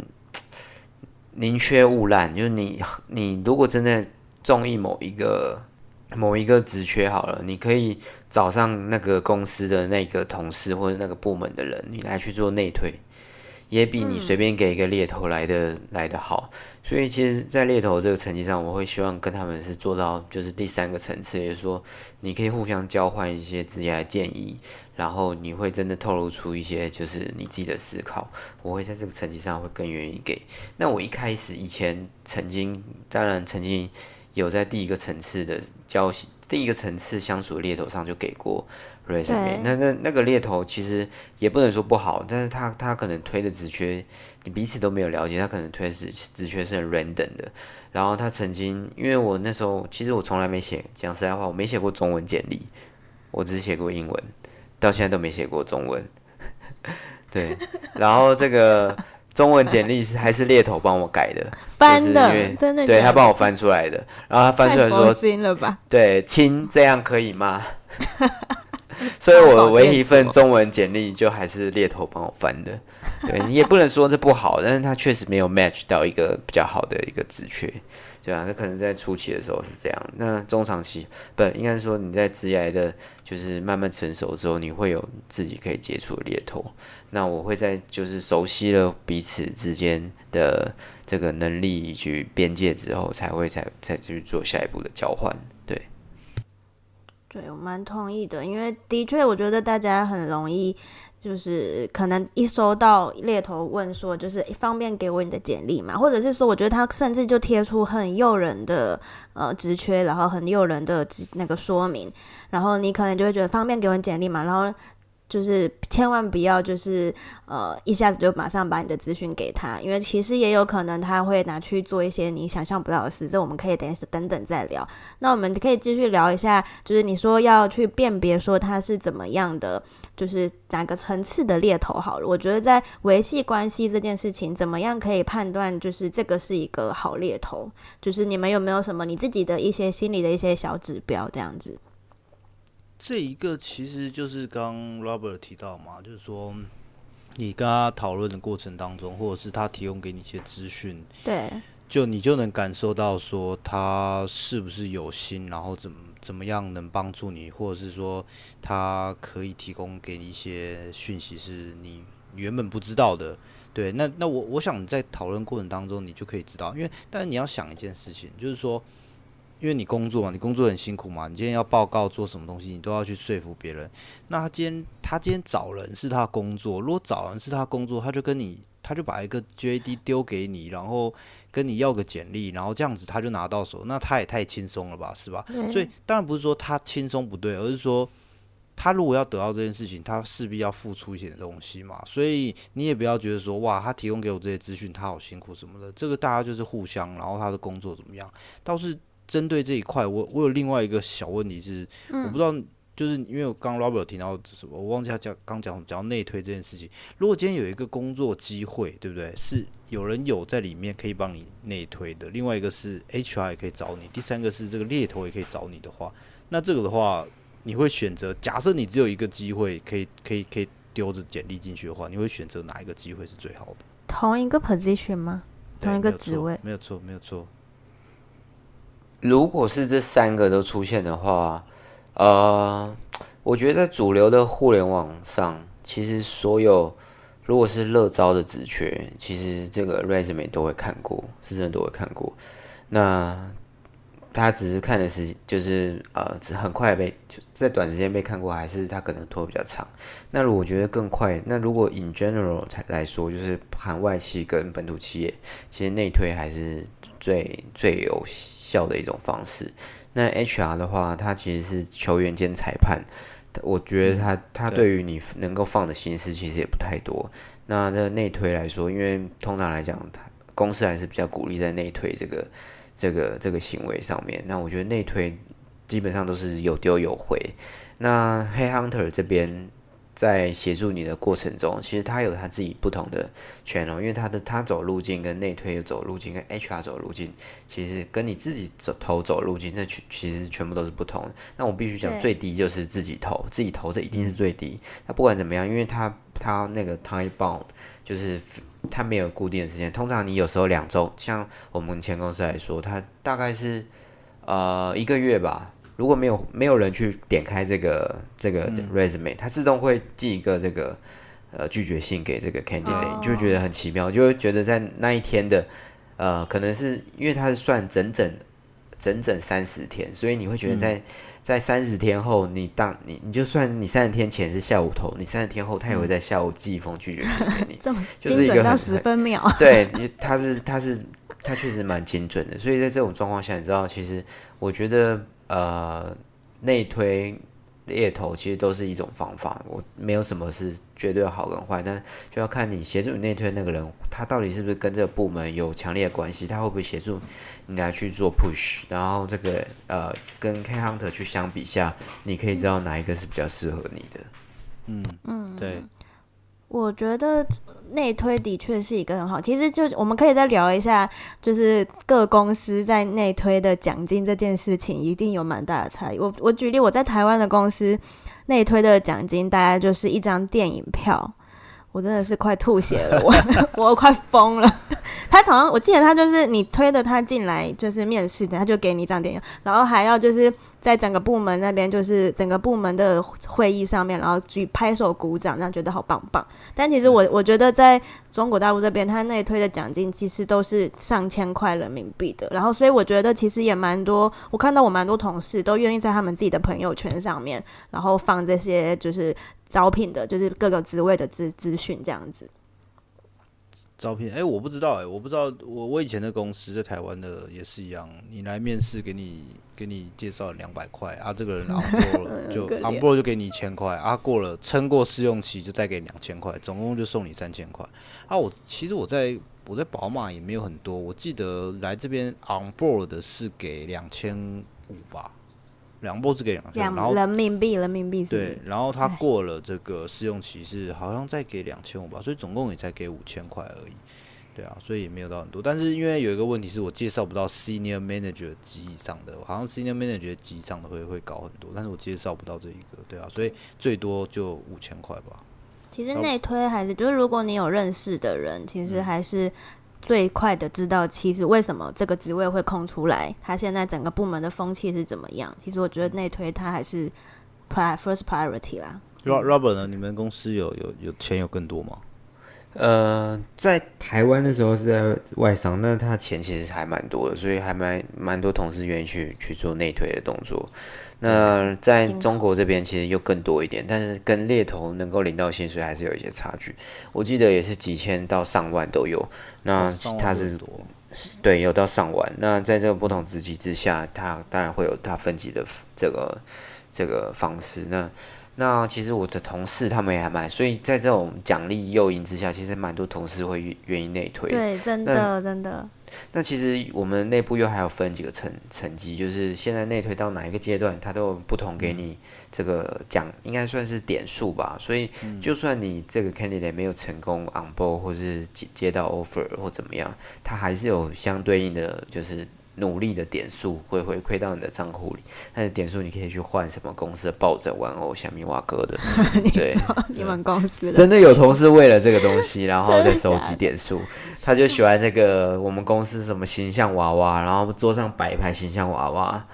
S3: 宁缺毋滥，就是你你如果真的中意某一个某一个职缺好了，你可以找上那个公司的那个同事或者那个部门的人，你来去做内推。也比你随便给一个猎头来的、来的好，所以其实，在猎头这个层级上，我会希望跟他们是做到就是第三个层次，也就是说，你可以互相交换一些职业的建议，然后你会真的透露出一些就是你自己的思考，我会在这个层级上会更愿意给。那我一开始以前曾经，当然曾经有在第一个层次的交第一个层次相处的猎头上就给过 resume，那那那个猎头其实也不能说不好，但是他他可能推的职缺你彼此都没有了解，他可能推的职职缺是很 random 的。然后他曾经，因为我那时候其实我从来没写，讲实在话，我没写过中文简历，我只是写过英文，到现在都没写过中文。对，然后这个中文简历是还是猎头帮我改的，
S1: 翻
S3: 就是对他帮我翻出来的，然后他翻出来说，
S1: 心了吧？
S3: 对，亲，这样可以吗？所以我唯一一份中文简历就还是猎头帮我翻的，对你也不能说这不好，但是他确实没有 match 到一个比较好的一个职缺，对啊，那可能在初期的时候是这样，那中长期不应该是说你在职业的，就是慢慢成熟之后，你会有自己可以接触的猎头，那我会在就是熟悉了彼此之间的这个能力以及边界之后，才会才才去做下一步的交换，对。
S1: 对，我蛮同意的，因为的确，我觉得大家很容易，就是可能一收到猎头问说，就是方便给我你的简历嘛，或者是说，我觉得他甚至就贴出很诱人的呃职缺，然后很诱人的那个说明，然后你可能就会觉得方便给我简历嘛，然后就是千万不要就是呃一下子就马上把你的资讯给他，因为其实也有可能他会拿去做一些你想象不到的事，这我们可以等等等再聊。那我们可以继续聊一下，就是你说要去辨别说他是怎么样的，就是哪个层次的猎头好了。我觉得在维系关系这件事情，怎么样可以判断就是这个是一个好猎头？就是你们有没有什么你自己的一些心理的一些小指标这样子？
S2: 这一个其实就是刚 Robert 提到嘛，就是说你跟他讨论的过程当中，或者是他提供给你一些资讯，
S1: 对，
S2: 就你就能感受到说他是不是有心，然后怎么怎么样能帮助你，或者是说他可以提供给你一些讯息是你原本不知道的。对，那那我我想在讨论过程当中，你就可以知道，因为但是你要想一件事情，就是说。因为你工作嘛，你工作很辛苦嘛，你今天要报告做什么东西，你都要去说服别人。那他今天他今天找人是他工作，如果找人是他工作，他就跟你他就把一个 JD 丢给你，然后跟你要个简历，然后这样子他就拿到手，那他也太轻松了吧，是吧？所以当然不是说他轻松不对，而是说他如果要得到这件事情，他势必要付出一些东西嘛。所以你也不要觉得说哇，他提供给我这些资讯，他好辛苦什么的，这个大家就是互相，然后他的工作怎么样，倒是。针对这一块，我我有另外一个小问题是，我不知道，就是因为我刚 Robert 提到什么，我忘记他讲刚讲讲内推这件事情。如果今天有一个工作机会，对不对？是有人有在里面可以帮你内推的，另外一个是 HR 也可以找你，第三个是这个猎头也可以找你的话，那这个的话，你会选择？假设你只有一个机会，可以可以可以丢着简历进去的话，你会选择哪一个机会是最好的？
S1: 同一个 position 吗？同一个职位？
S2: 没有错，没有错。
S3: 如果是这三个都出现的话，呃，我觉得在主流的互联网上，其实所有如果是乐招的职缺，其实这个 resume 都会看过，是真的都会看过。那他只是看的是，就是呃，只很快被就在短时间被看过，还是他可能拖比较长。那如果觉得更快，那如果 in general 才来说，就是含外企跟本土企业，其实内推还是最最有。效的一种方式。那 HR 的话，他其实是球员兼裁判，我觉得他他对于你能够放的心思其实也不太多。那在内推来说，因为通常来讲，他公司还是比较鼓励在内推这个这个这个行为上面。那我觉得内推基本上都是有丢有回。那黑 hunter 这边。在协助你的过程中，其实他有他自己不同的权哦，因为他的他走路径跟内推走路径跟 HR 走路径，其实跟你自己走投走路径，这全其实全部都是不同的。那我必须讲，最低就是自己投，自己投这一定是最低。那不管怎么样，因为他他那个 time bound 就是他没有固定的时间，通常你有时候两周，像我们前公司来说，他大概是呃一个月吧。如果没有没有人去点开这个这个 resume，它自动会寄一个这个呃拒绝信给这个 candidate，就觉得很奇妙，就会觉得在那一天的呃，可能是因为它是算整整整整三十天，所以你会觉得在在三十天后，你当你你就算你三十天前是下午投，你三十天后他也会在下午寄一封拒绝信给你，就是一个
S1: 到十分秒，
S3: 对，他是他是他确实蛮精准的，所以在这种状况下，你知道，其实我觉得。呃，内推猎头其实都是一种方法，我没有什么是绝对好跟坏，但就要看你协助你内推那个人，他到底是不是跟这个部门有强烈的关系，他会不会协助你来去做 push，然后这个呃跟 K hunter 去相比下，你可以知道哪一个是比较适合你的。
S2: 嗯嗯，对。
S1: 我觉得内推的确是一个很好，其实就是我们可以再聊一下，就是各公司在内推的奖金这件事情，一定有蛮大的差异。我我举例，我在台湾的公司内推的奖金大概就是一张电影票。我真的是快吐血了，我我快疯了。他好像我记得他就是你推的他进来就是面试的，他就给你一张电影，然后还要就是在整个部门那边就是整个部门的会议上面，然后举拍手鼓掌，这样觉得好棒棒。但其实我我觉得在中国大陆这边，他内推的奖金其实都是上千块人民币的。然后所以我觉得其实也蛮多，我看到我蛮多同事都愿意在他们自己的朋友圈上面，然后放这些就是。招聘的，就是各个职位的资资讯这样子。
S2: 招聘，哎，我不知道，哎，我不知道，我我以前的公司在台湾的也是一样，你来面试，给你给你介绍两百块啊，这个人 on board 了，就 on board 就给你一千块啊，过了撑过试用期就再给两千块，总共就送你三千块啊。我其实我在我在宝马也没有很多，我记得来这边 on board 的是给两千五吧。两波是给两千，然后
S1: 人民币，人民币
S2: 对，然后他过了这个试用期是好像再给两千五吧，所以总共也才给五千块而已，对啊，所以也没有到很多。但是因为有一个问题是我介绍不到 senior manager 级以上的，好像 senior manager 级以上的会会高很多，但是我介绍不到这一个，对啊，所以最多就五千块吧。
S1: 其实内推还是就是如果你有认识的人，其实还是。最快的知道，其实为什么这个职位会空出来，他现在整个部门的风气是怎么样？其实我觉得内推他还是 PR first priority 啦。
S2: Robert 呢？你们公司有有有钱有更多吗？
S3: 呃，在台湾的时候是在外商，那他钱其实还蛮多的，所以还蛮蛮多同事愿意去去做内推的动作。那在中国这边其实又更多一点，但是跟猎头能够领到薪水还是有一些差距。我记得也是几千到上万都有。那他是对有到上万。那在这个不同职级之下，他当然会有他分级的这个这个方式。那那其实我的同事他们也还蛮，所以在这种奖励诱因之下，其实蛮多同事会愿意内推。
S1: 对，真的真的。
S3: 那其实我们内部又还有分几个层层级，就是现在内推到哪一个阶段，它都有不同给你这个奖，应该算是点数吧。所以就算你这个 candidate 没有成功 on board 或是接接到 offer 或怎么样，它还是有相对应的，就是。努力的点数会回馈到你的账户里，但是点数你可以去换什么公司的抱枕玩偶，小米瓦哥的。对，
S1: 你们公司
S3: 真的有同事为了这个东西，然后再收集点数。他就喜欢这个我们公司什么形象娃娃，然后桌上摆一排形象娃娃。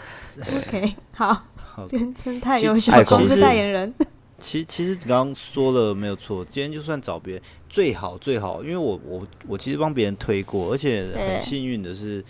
S1: OK，好，真真太优秀，公司代言人。
S2: 其其实你刚刚说的没有错，今天就算找别人最好最好，因为我我我其实帮别人推过，而且很幸运的是。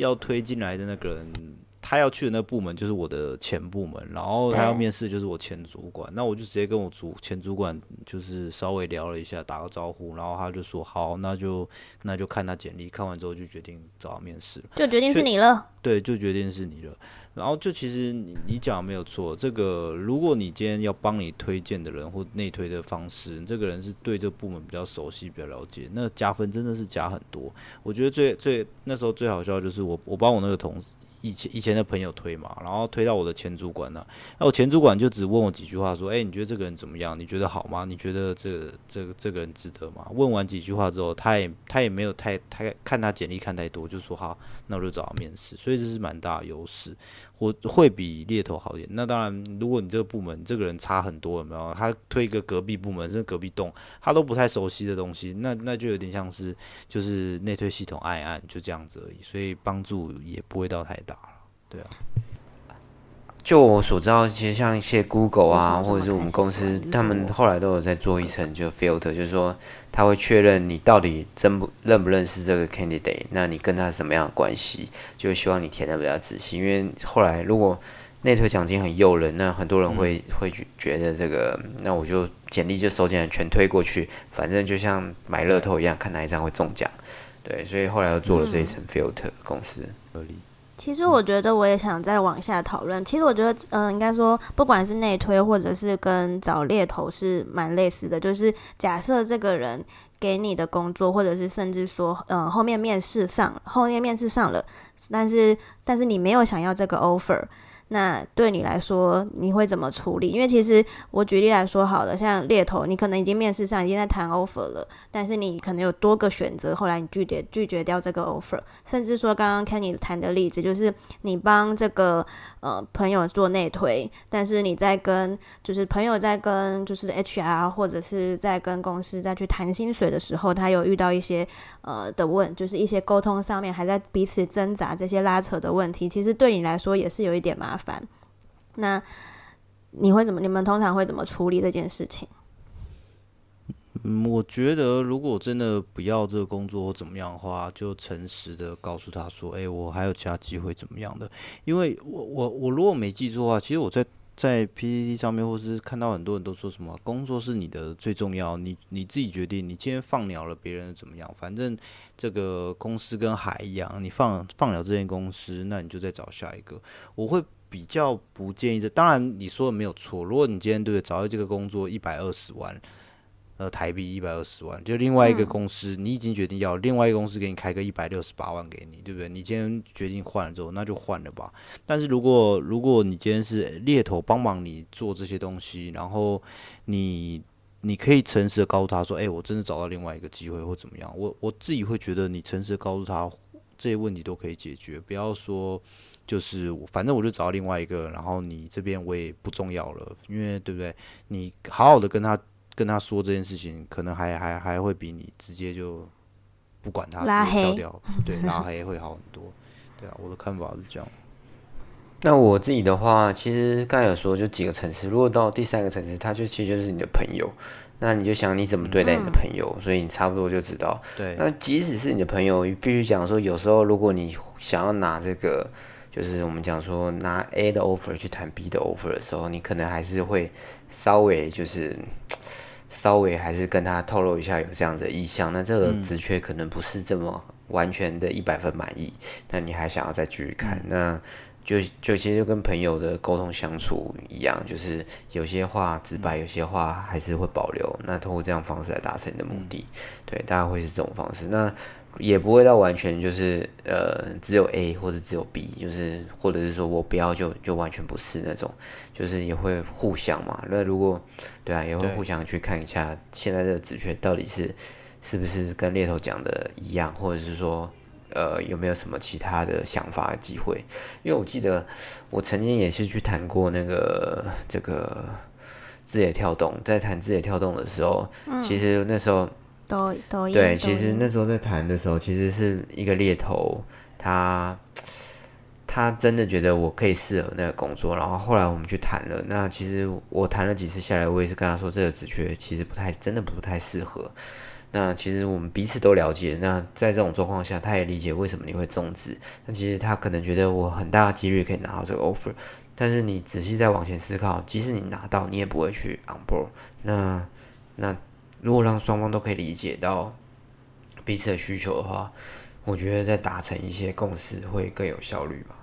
S2: 要推进来的那个人，他要去的那个部门就是我的前部门，然后他要面试就是我前主管，那我就直接跟我主前主管就是稍微聊了一下，打个招呼，然后他就说好，那就那就看他简历，看完之后就决定找他面试，
S1: 就决定是你了，
S2: 对，就决定是你了。然后就其实你你讲没有错，这个如果你今天要帮你推荐的人或内推的方式，这个人是对这部门比较熟悉、比较了解，那加分真的是加很多。我觉得最最那时候最好笑就是我我帮我那个同事。以前以前的朋友推嘛，然后推到我的前主管那，那我前主管就只问我几句话，说：“哎，你觉得这个人怎么样？你觉得好吗？你觉得这这个这个人值得吗？”问完几句话之后，他也他也没有太太看他简历看太多，就说：“好，那我就找他面试。”所以这是蛮大的优势，我会比猎头好一点。那当然，如果你这个部门这个人差很多，有没有？他推一个隔壁部门，甚至隔壁栋，他都不太熟悉的东西，那那就有点像是就是内推系统按一按就这样子而已，所以帮助也不会到太大。对啊，
S3: 就我所知道，其实像一些 Google 啊，或者是我们公司，他们后来都有在做一层就 filter，就是说他会确认你到底真不认不认识这个 candidate，那你跟他什么样的关系，就希望你填的比较仔细。因为后来如果内推奖金很诱人，那很多人会会觉得这个，那我就简历就收进来全推过去，反正就像买乐透一样，看哪一张会中奖。对，所以后来又做了这一层 filter 公司合理。
S1: 其实我觉得我也想再往下讨论。其实我觉得，嗯，应该说，不管是内推或者是跟找猎头是蛮类似的。就是假设这个人给你的工作，或者是甚至说，嗯，后面面试上，后面面试上了，但是但是你没有想要这个 offer，那对你来说，你会怎么处理？因为其实我举例来说好了，像猎头，你可能已经面试上已经在谈 offer 了，但是你可能有多个选择，后来你拒绝拒绝掉这个 offer，甚至说刚刚看你谈的例子，就是你帮这个呃朋友做内推，但是你在跟就是朋友在跟就是 HR 或者是在跟公司再去谈薪水的时候，他有遇到一些呃的问，就是一些沟通上面还在彼此挣扎这些拉扯的问题，其实对你来说也是有一点麻烦。烦，那你会怎么？你们通常会怎么处理这件事情？
S2: 嗯，我觉得如果真的不要这个工作或怎么样的话，就诚实的告诉他说：“哎，我还有其他机会，怎么样的？”因为我我我如果没记错的话，其实我在在 PPT 上面，或是看到很多人都说什么工作是你的最重要，你你自己决定。你今天放鸟了，别人怎么样？反正这个公司跟海一样，你放放了这间公司，那你就再找下一个。我会。比较不建议这，当然你说的没有错。如果你今天对不对找到这个工作一百二十万，呃，台币一百二十万，就另外一个公司你已经决定要，另外一个公司给你开个一百六十八万给你，对不对？你今天决定换了之后，那就换了吧。但是如果如果你今天是猎头帮忙你做这些东西，然后你你可以诚实的告诉他说，哎，我真的找到另外一个机会或怎么样，我我自己会觉得你诚实的告诉他这些问题都可以解决，不要说。就是反正我就找到另外一个，然后你这边我也不重要了，因为对不对？你好好的跟他跟他说这件事情，可能还还还会比你直接就不管他
S1: 拉黑
S2: 掉，对拉 黑会好很多。对啊，我的看法是这样。
S3: 那我自己的话，其实刚才有说就几个城市，如果到第三个城市，他就其实就是你的朋友，那你就想你怎么对待你的朋友，所以你差不多就知道。
S2: 对。
S3: 那即使是你的朋友，必须讲说，有时候如果你想要拿这个。就是我们讲说拿 A 的 offer 去谈 B 的 offer 的时候，你可能还是会稍微就是 稍微还是跟他透露一下有这样的意向。那这个职缺可能不是这么完全的一百分满意，那你还想要再继续看？那就就其实就跟朋友的沟通相处一样，就是有些话直白，有些话还是会保留。那通过这样方式来达成你的目的，对，大概会是这种方式。那也不会到完全就是呃只有 A 或者只有 B，就是或者是说我不要就就完全不是那种，就是也会互相嘛。那如果对啊，也会互相去看一下现在这个职缺到底是是不是跟猎头讲的一样，或者是说呃有没有什么其他的想法机会？因为我记得我曾经也是去谈过那个这个字节跳动，在谈字节跳动的时候，其实那时候。
S1: 都都
S3: 对，其实那时候在谈的时候，其实是一个猎头，他他真的觉得我可以适合那个工作，然后后来我们去谈了。那其实我谈了几次下来，我也是跟他说，这个职缺其实不太，真的不太适合。那其实我们彼此都了解。那在这种状况下，他也理解为什么你会终止。那其实他可能觉得我很大的几率可以拿到这个 offer，但是你仔细再往前思考，即使你拿到，你也不会去 on board。那那。如果让双方都可以理解到彼此的需求的话，我觉得在达成一些共识会更有效率吧。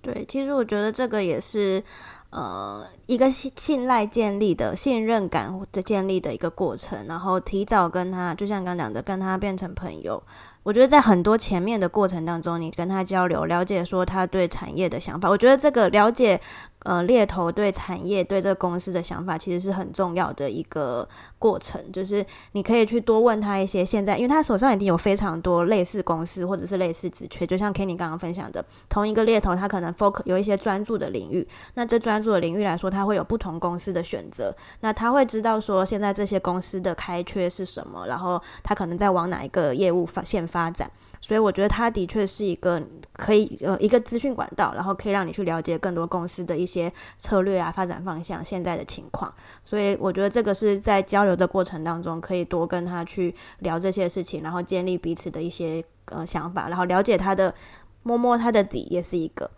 S1: 对，其实我觉得这个也是呃一个信信赖建立的信任感的建立的一个过程，然后提早跟他，就像刚讲的，跟他变成朋友。我觉得在很多前面的过程当中，你跟他交流，了解说他对产业的想法，我觉得这个了解。呃，猎头对产业、对这个公司的想法，其实是很重要的一个过程。就是你可以去多问他一些现在，因为他手上已经有非常多类似公司或者是类似职缺，就像 Kenny 刚刚分享的，同一个猎头，他可能 focus 有一些专注的领域。那这专注的领域来说，他会有不同公司的选择。那他会知道说现在这些公司的开缺是什么，然后他可能在往哪一个业务发线发展。所以我觉得它的确是一个可以呃一个资讯管道，然后可以让你去了解更多公司的一些策略啊、发展方向、现在的情况。所以我觉得这个是在交流的过程当中，可以多跟他去聊这些事情，然后建立彼此的一些呃想法，然后了解他的摸摸他的底，也是一个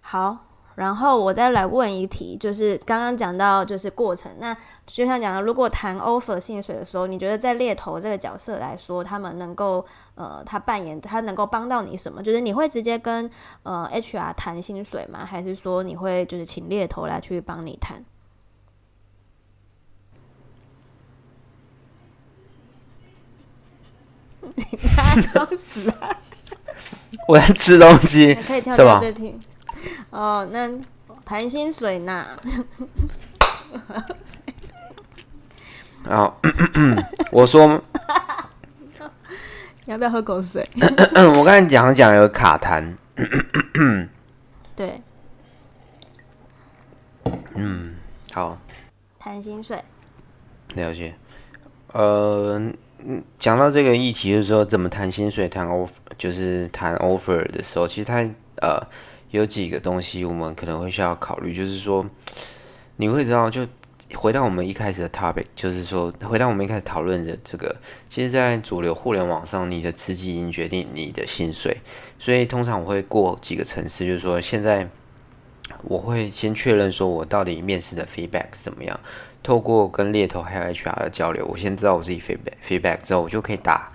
S1: 好。然后我再来问一题，就是刚刚讲到就是过程，那就像讲的，如果谈 offer 薪水的时候，你觉得在猎头这个角色来说，他们能够呃，他扮演他能够帮到你什么？就是你会直接跟呃 HR 谈薪水吗？还是说你会就是请猎头来去帮你谈？你装死啊！
S3: 我在吃东西，
S1: 可以跳这题。哦，那谈薪水呢？
S3: 然后 我说，
S1: 要不要喝口水？
S3: 我刚才讲讲有卡痰，
S1: 对，嗯
S3: 好，
S1: 谈薪水。
S3: 了解。呃，嗯讲到这个议题，就是说怎么谈薪水、谈 offer，就是谈 offer 的时候，其实他呃有几个东西我们可能会需要考虑，就是说你会知道，就回到我们一开始的 topic，就是说回到我们一开始讨论的这个，其实，在主流互联网上，你的资金已经决定你的薪水，所以通常我会过几个层次，就是说现在我会先确认说我到底面试的 feedback 是怎么样。透过跟猎头还有 HR 的交流，我先知道我自己 feedback feedback 之后，我就可以打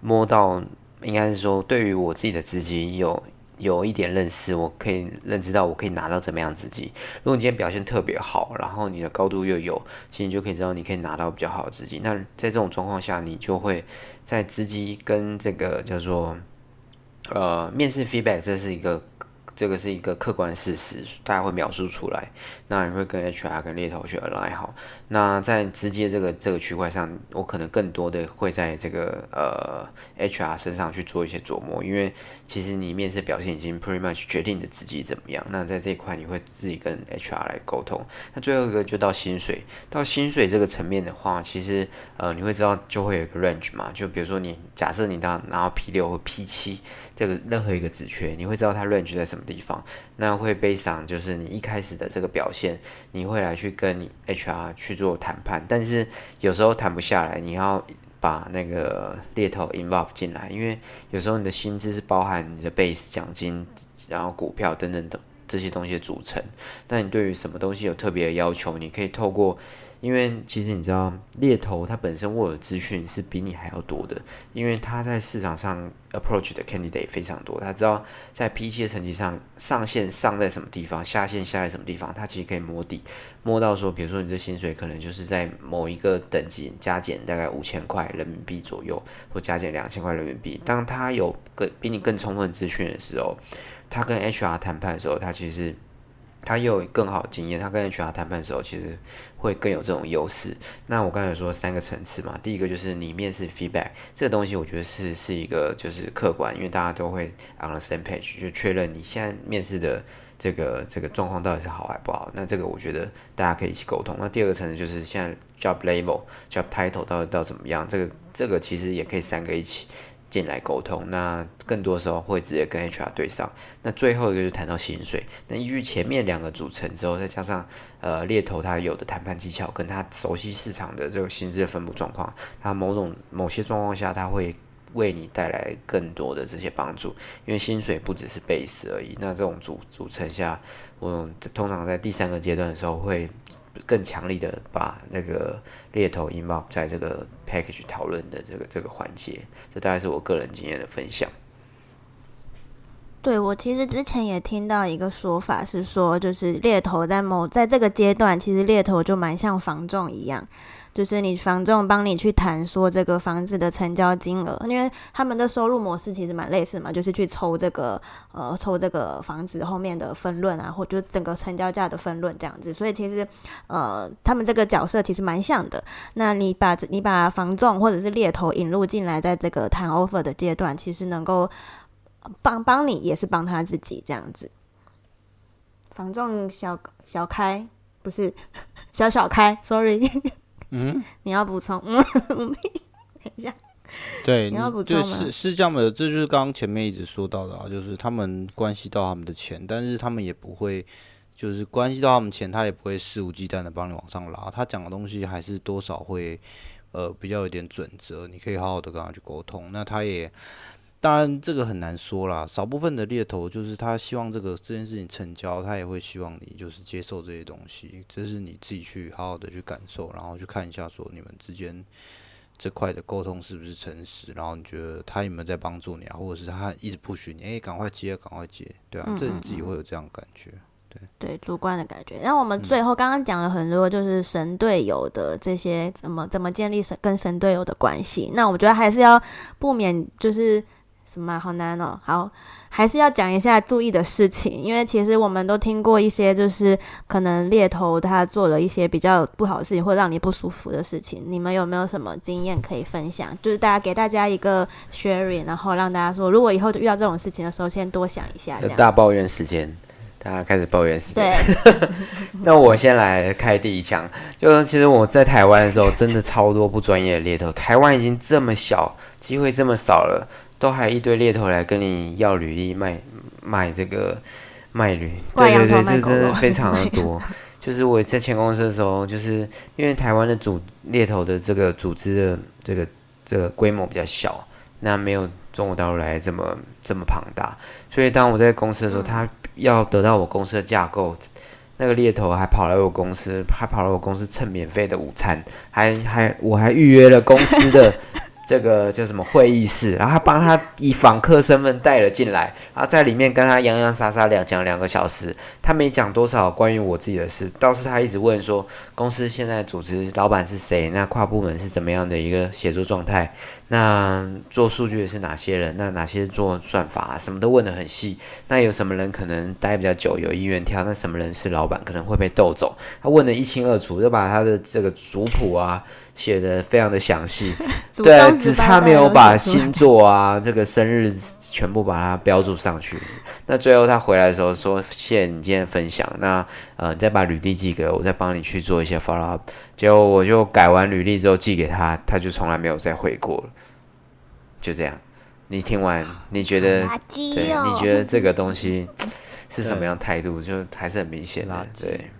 S3: 摸到，应该是说对于我自己的资金有有一点认识，我可以认知到我可以拿到怎么样资金。如果你今天表现特别好，然后你的高度又有，其实你就可以知道你可以拿到比较好的资金。那在这种状况下，你就会在资金跟这个叫做呃面试 feedback，这是一个。这个是一个客观事实，大家会描述出来。那你会跟 HR 跟猎头去 align 好。那在直接这个这个区块上，我可能更多的会在这个呃 HR 身上去做一些琢磨，因为其实你面试表现已经 pretty much 决定你自己怎么样。那在这一块，你会自己跟 HR 来沟通。那最后一个就到薪水，到薪水这个层面的话，其实呃你会知道就会有一个 range 嘛，就比如说你假设你当拿到 P 六或 P 七。这个任何一个职缺，你会知道它 range 在什么地方，那会背上就是你一开始的这个表现，你会来去跟你 HR 去做谈判，但是有时候谈不下来，你要把那个猎头 involve 进来，因为有时候你的薪资是包含你的 base 奖金，然后股票等等等这些东西的组成，那你对于什么东西有特别的要求，你可以透过。因为其实你知道，猎头他本身握有资讯是比你还要多的，因为他在市场上 approach 的 candidate 非常多，他知道在 P 七的成绩上上限上在什么地方，下限下在什么地方，他其实可以摸底，摸到说，比如说你这薪水可能就是在某一个等级加减大概五千块人民币左右，或加减两千块人民币。当他有更比你更充分资讯的时候，他跟 HR 谈判的时候，他其实。他又有更好的经验，他跟 HR 谈判的时候，其实会更有这种优势。那我刚才说三个层次嘛，第一个就是你面试 feedback 这个东西，我觉得是是一个就是客观，因为大家都会 on the same page 就确认你现在面试的这个这个状况到底是好还不好。那这个我觉得大家可以一起沟通。那第二个层次就是现在 job level、job title 到底到怎么样，这个这个其实也可以三个一起。进来沟通，那更多时候会直接跟 HR 对上。那最后一个就谈到薪水。那依据前面两个组成之后，再加上呃猎头他有的谈判技巧，跟他熟悉市场的这个薪资的分布状况，他某种某些状况下他会为你带来更多的这些帮助。因为薪水不只是 base 而已。那这种组组成下，我通常在第三个阶段的时候会。更强力的把那个猎头 e 在这个 package 讨论的这个这个环节，这大概是我个人经验的分享。
S1: 对我其实之前也听到一个说法是说，就是猎头在某在这个阶段，其实猎头就蛮像房仲一样。就是你房仲帮你去谈说这个房子的成交金额，因为他们的收入模式其实蛮类似嘛，就是去抽这个呃抽这个房子后面的分论啊，或就整个成交价的分论这样子，所以其实呃他们这个角色其实蛮像的。那你把你把房仲或者是猎头引入进来，在这个谈 offer 的阶段，其实能够帮帮你，也是帮他自己这样子。房仲小小开不是 小小开，sorry。嗯，你要补充？嗯，等一下，
S2: 对，
S1: 你要补充
S2: 是是这样的，这就是刚刚前面一直说到的啊，就是他们关系到他们的钱，但是他们也不会，就是关系到他们钱，他也不会肆无忌惮的帮你往上拉。他讲的东西还是多少会，呃，比较有点准则，你可以好好的跟他去沟通。那他也。当然，这个很难说啦。少部分的猎头就是他希望这个这件事情成交，他也会希望你就是接受这些东西。这是你自己去好好的去感受，然后去看一下说你们之间这块的沟通是不是诚实，然后你觉得他有没有在帮助你啊，或者是他一直不许你，哎，赶快接，赶快接，对啊，这你自己会有这样感觉，对
S1: 对，主观的感觉。那我们最后刚刚讲了很多，就是神队友的这些怎么怎么建立神跟神队友的关系。那我觉得还是要不免就是。什么好难哦。好，还是要讲一下注意的事情，因为其实我们都听过一些，就是可能猎头他做了一些比较不好的事情，或让你不舒服的事情。你们有没有什么经验可以分享？就是大家给大家一个 sharing，然后让大家说，如果以后遇到这种事情的时候，先多想一下。这样
S3: 大抱怨时间。大家开始抱怨时间。
S1: 对，
S3: 那我先来开第一枪。就是其实我在台湾的时候，真的超多不专业的猎头。台湾已经这么小，机会这么少了，都还一堆猎头来跟你要履历，卖卖这个卖履。对对对，这真的非常的多。就是我在前公司的时候，就是因为台湾的组猎头的这个组织的这个这个规模比较小，那没有中国大陆来这么这么庞大，所以当我在公司的时候，他。要得到我公司的架构，那个猎头还跑来我公司，还跑来我公司蹭免费的午餐，还还我还预约了公司的。这个叫什么会议室？然后他帮他以访客身份带了进来，然后在里面跟他洋洋洒洒两讲两个小时。他没讲多少关于我自己的事，倒是他一直问说公司现在组织老板是谁？那跨部门是怎么样的一个协作状态？那做数据的是哪些人？那哪些做算法？什么都问得很细。那有什么人可能待比较久，有意愿跳？那什么人是老板，可能会被斗走？他问得一清二楚，就把他的这个族谱啊。写的非常的详细，对，只差没有把星座啊，这个生日全部把它标注上去。那最后他回来的时候说：“谢谢你今天分享，那呃，你再把履历寄给我，再帮你去做一些 follow up。”结果我就改完履历之后寄给他，他就从来没有再回过了。就这样，你听完你觉得？对，你觉得这个东西是什么样态度？就还是很明显的，对。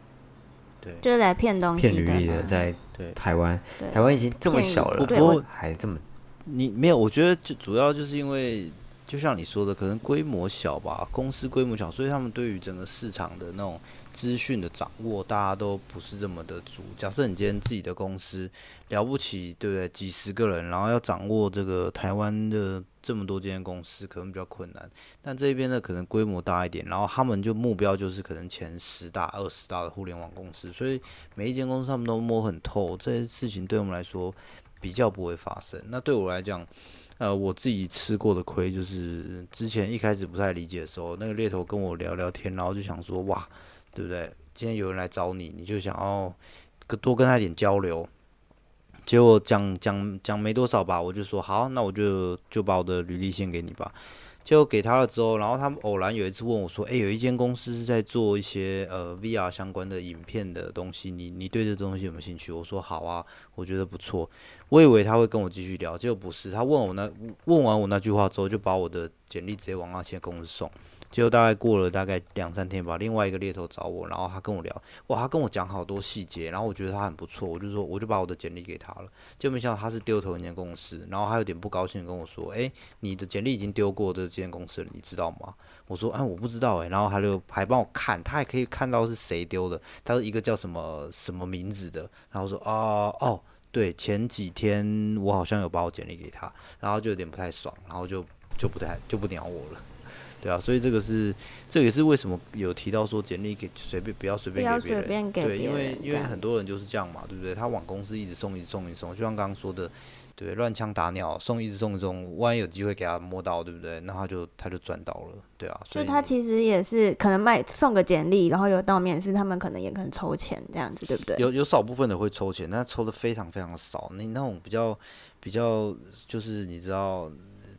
S1: 对就是来骗东西骗履历
S3: 的，在台湾，台湾已经这么小了，不过还这么，
S2: 你没有？我觉得就主要就是因为，就像你说的，可能规模小吧，公司规模小，所以他们对于整个市场的那种。资讯的掌握，大家都不是这么的足。假设你今天自己的公司了不起，对不对？几十个人，然后要掌握这个台湾的这么多间公司，可能比较困难。但这边呢，可能规模大一点，然后他们就目标就是可能前十大、二十大的互联网公司，所以每一间公司他们都摸很透，这些事情对我们来说比较不会发生。那对我来讲，呃，我自己吃过的亏就是之前一开始不太理解的时候，那个猎头跟我聊聊天，然后就想说，哇。对不对？今天有人来找你，你就想要多跟他一点交流。结果讲讲讲没多少吧，我就说好，那我就就把我的履历先给你吧。结果给他了之后，然后他们偶然有一次问我说：“诶，有一间公司是在做一些呃 VR 相关的影片的东西，你你对这东西有没有兴趣？”我说：“好啊，我觉得不错。”我以为他会跟我继续聊，结果不是。他问我那问完我那句话之后，就把我的简历直接往那些公司送。结果大概过了大概两三天吧，另外一个猎头找我，然后他跟我聊，哇，他跟我讲好多细节，然后我觉得他很不错，我就说我就把我的简历给他了，结果没想到他是丢头一间公司，然后他有点不高兴跟我说，诶，你的简历已经丢过这间公司了，你知道吗？我说，哎，我不知道诶，然后他就还帮我看，他还可以看到是谁丢的，他说一个叫什么什么名字的，然后说，啊，哦，对，前几天我好像有把我简历给他，然后就有点不太爽，然后就就不太就不鸟我了。对啊，所以这个是，这也是为什么有提到说简历给随便不要随便给别人，对，因为因为很多人就是这样嘛，对不对？他往公司一直送一直送一直送，就像刚刚说的，对，乱枪打鸟送一直送一送，万一有机会给他摸到，对不对？那他就他就赚到了，对啊。
S1: 所以他其实也是可能卖送个简历，然后有到面试，他们可能也可能抽钱这样子，对不对？
S2: 有有少部分的会抽钱，但抽的非常非常少。那那种比较比较就是你知道。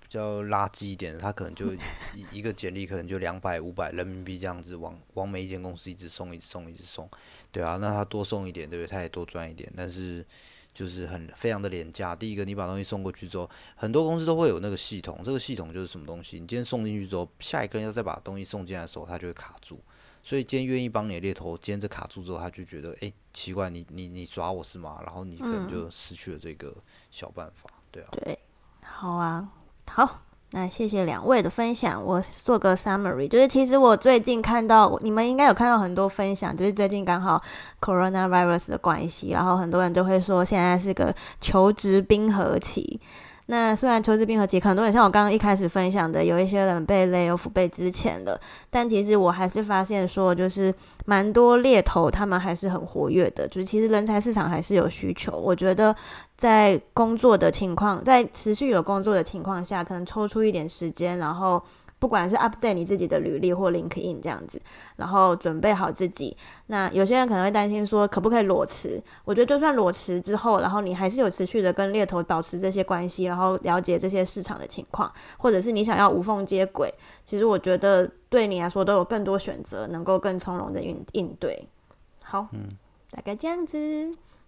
S2: 比较垃圾一点的，他可能就一一个简历可能就两百五百人民币这样子，往往每一间公司一直送，一直送，一直送，对啊，那他多送一点，对不对？他也多赚一点，但是就是很非常的廉价。第一个，你把东西送过去之后，很多公司都会有那个系统，这个系统就是什么东西？你今天送进去之后，下一个人要再把东西送进来的时候，他就会卡住。所以今天愿意帮你的猎头，今天这卡住之后，他就觉得，哎，奇怪，你你你耍我是吗？然后你可能就失去了这个小办法，对啊。
S1: 对，好啊。好，那谢谢两位的分享。我做个 summary，就是其实我最近看到，你们应该有看到很多分享，就是最近刚好 coronavirus 的关系，然后很多人就会说现在是个求职冰河期。那虽然求职冰河期，很多人像我刚刚一开始分享的，有一些人被 lay off 被之前了，但其实我还是发现说，就是蛮多猎头他们还是很活跃的，就是其实人才市场还是有需求。我觉得在工作的情况，在持续有工作的情况下，可能抽出一点时间，然后。不管是 update 你自己的履历或 LinkedIn 这样子，然后准备好自己。那有些人可能会担心说，可不可以裸辞？我觉得就算裸辞之后，然后你还是有持续的跟猎头保持这些关系，然后了解这些市场的情况，或者是你想要无缝接轨，其实我觉得对你来说都有更多选择，能够更从容的应应对。好，嗯，大概这样子。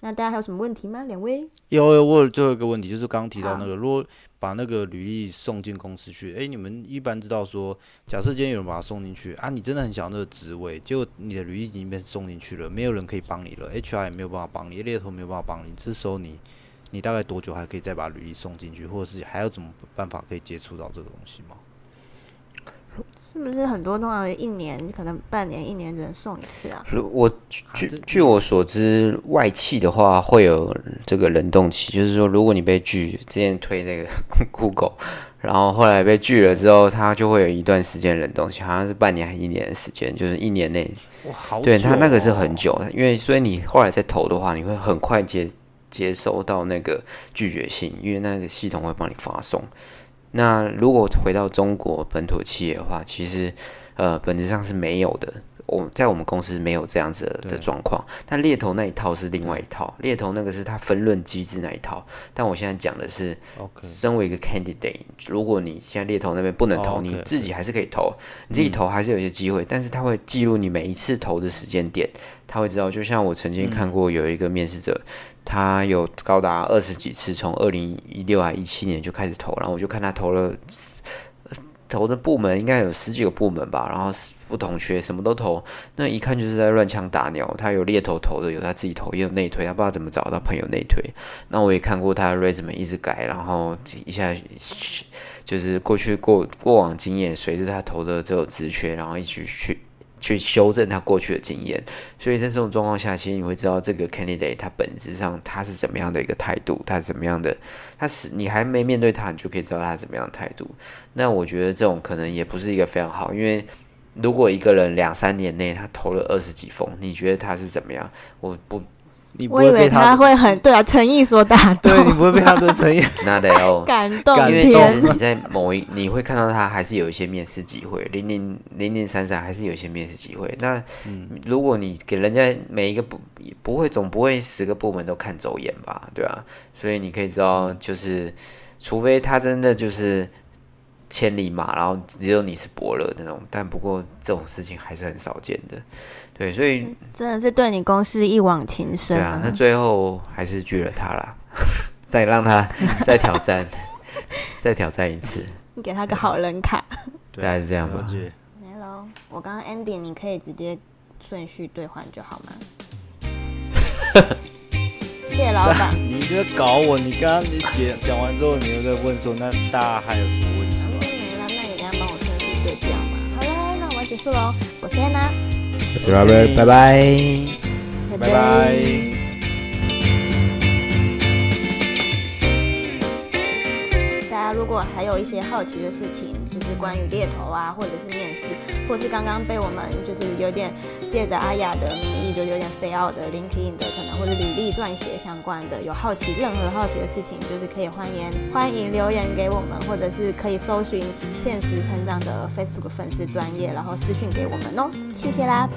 S1: 那大家还有什么问题吗？两位？
S2: 有有，我有最后一个问题，就是刚刚提到那个，如果把那个履历送进公司去，诶，你们一般知道说，假设今天有人把它送进去啊，你真的很想要那个职位，结果你的履历已经被送进去了，没有人可以帮你了，HR 也没有办法帮你，猎头没有办法帮你，这时候你你大概多久还可以再把履历送进去，或者是还有什么办法可以接触到这个东西吗？
S1: 是不是很多通常一年可能半年一年只能送一次啊？
S3: 我据据我所知，外企的话会有这个冷冻期，就是说如果你被拒，之前推那个 Google，然后后来被拒了之后，它就会有一段时间冷冻期，好像是半年还一年的时间，就是一年内。
S2: 哇，好
S3: 对它那个是很久，因为所以你后来再投的话，你会很快接接收到那个拒绝信，因为那个系统会帮你发送。那如果回到中国本土企业的话，其实呃本质上是没有的。我在我们公司没有这样子的状况。但猎头那一套是另外一套，猎头那个是他分论机制那一套。但我现在讲的是，身为一个 candidate，如果你现在猎头那边不能投，你自己还是可以投，你自己投还是有些机会。但是他会记录你每一次投的时间点，他会知道。就像我曾经看过有一个面试者。他有高达二十几次，从二零一六还一七年就开始投，然后我就看他投了投的部门应该有十几个部门吧，然后不同缺什么都投，那一看就是在乱枪打鸟。他有猎头投的，有他自己投，也有内推，他不知道怎么找到朋友内推。那我也看过他 resume 一直改，然后一下就是过去过过往经验，随着他投的这种职缺，然后一起去。去修正他过去的经验，所以在这种状况下，其实你会知道这个 candidate 他本质上他是怎么样的一个态度，他是怎么样的，他是你还没面对他，你就可以知道他怎么样的态度。那我觉得这种可能也不是一个非常好，因为如果一个人两三年内他投了二十几封，你觉得他是怎么样？我不。
S1: 我以为他会很对啊，诚意所打 动。
S2: 对你不会被他的诚意
S3: 那得哦，
S1: 感动。
S3: 因为从你在某一，你会看到他还是有一些面试机会，零零零零散散还是有一些面试机会。那如果你给人家每一个部不会总不会十个部门都看走眼吧，对吧？所以你可以知道，就是除非他真的就是千里马，然后只有你是伯乐那种，但不过这种事情还是很少见的。对，所以
S1: 真的是对你公司一往情深。对
S3: 啊，那最后还是拒了他了，再让他 再挑战，再挑战一次。
S1: 你给他个好人卡，
S3: 大概是这样吧。
S1: 没喽，我刚刚 ending，你可以直接顺序兑换就好吗？谢谢老板。
S2: 你在搞我？你刚刚你讲讲完之后，你又在问说，那大家还有什么问题吗？
S1: 没了，那你要帮我顺序对调嘛？好了，那我要结束喽。我是安娜。
S3: 拜拜，拜拜，
S2: 拜拜。
S1: 大家如果还有一些好奇的事情，是关于猎头啊，或者是面试，或是刚刚被我们就是有点借着阿雅的名义，就有点 say out 的 LinkedIn 的可能，或者履历撰写相关的，有好奇任何好奇的事情，就是可以欢迎欢迎留言给我们，或者是可以搜寻现实成长的 Facebook 粉丝专业，然后私讯给我们哦。谢谢啦。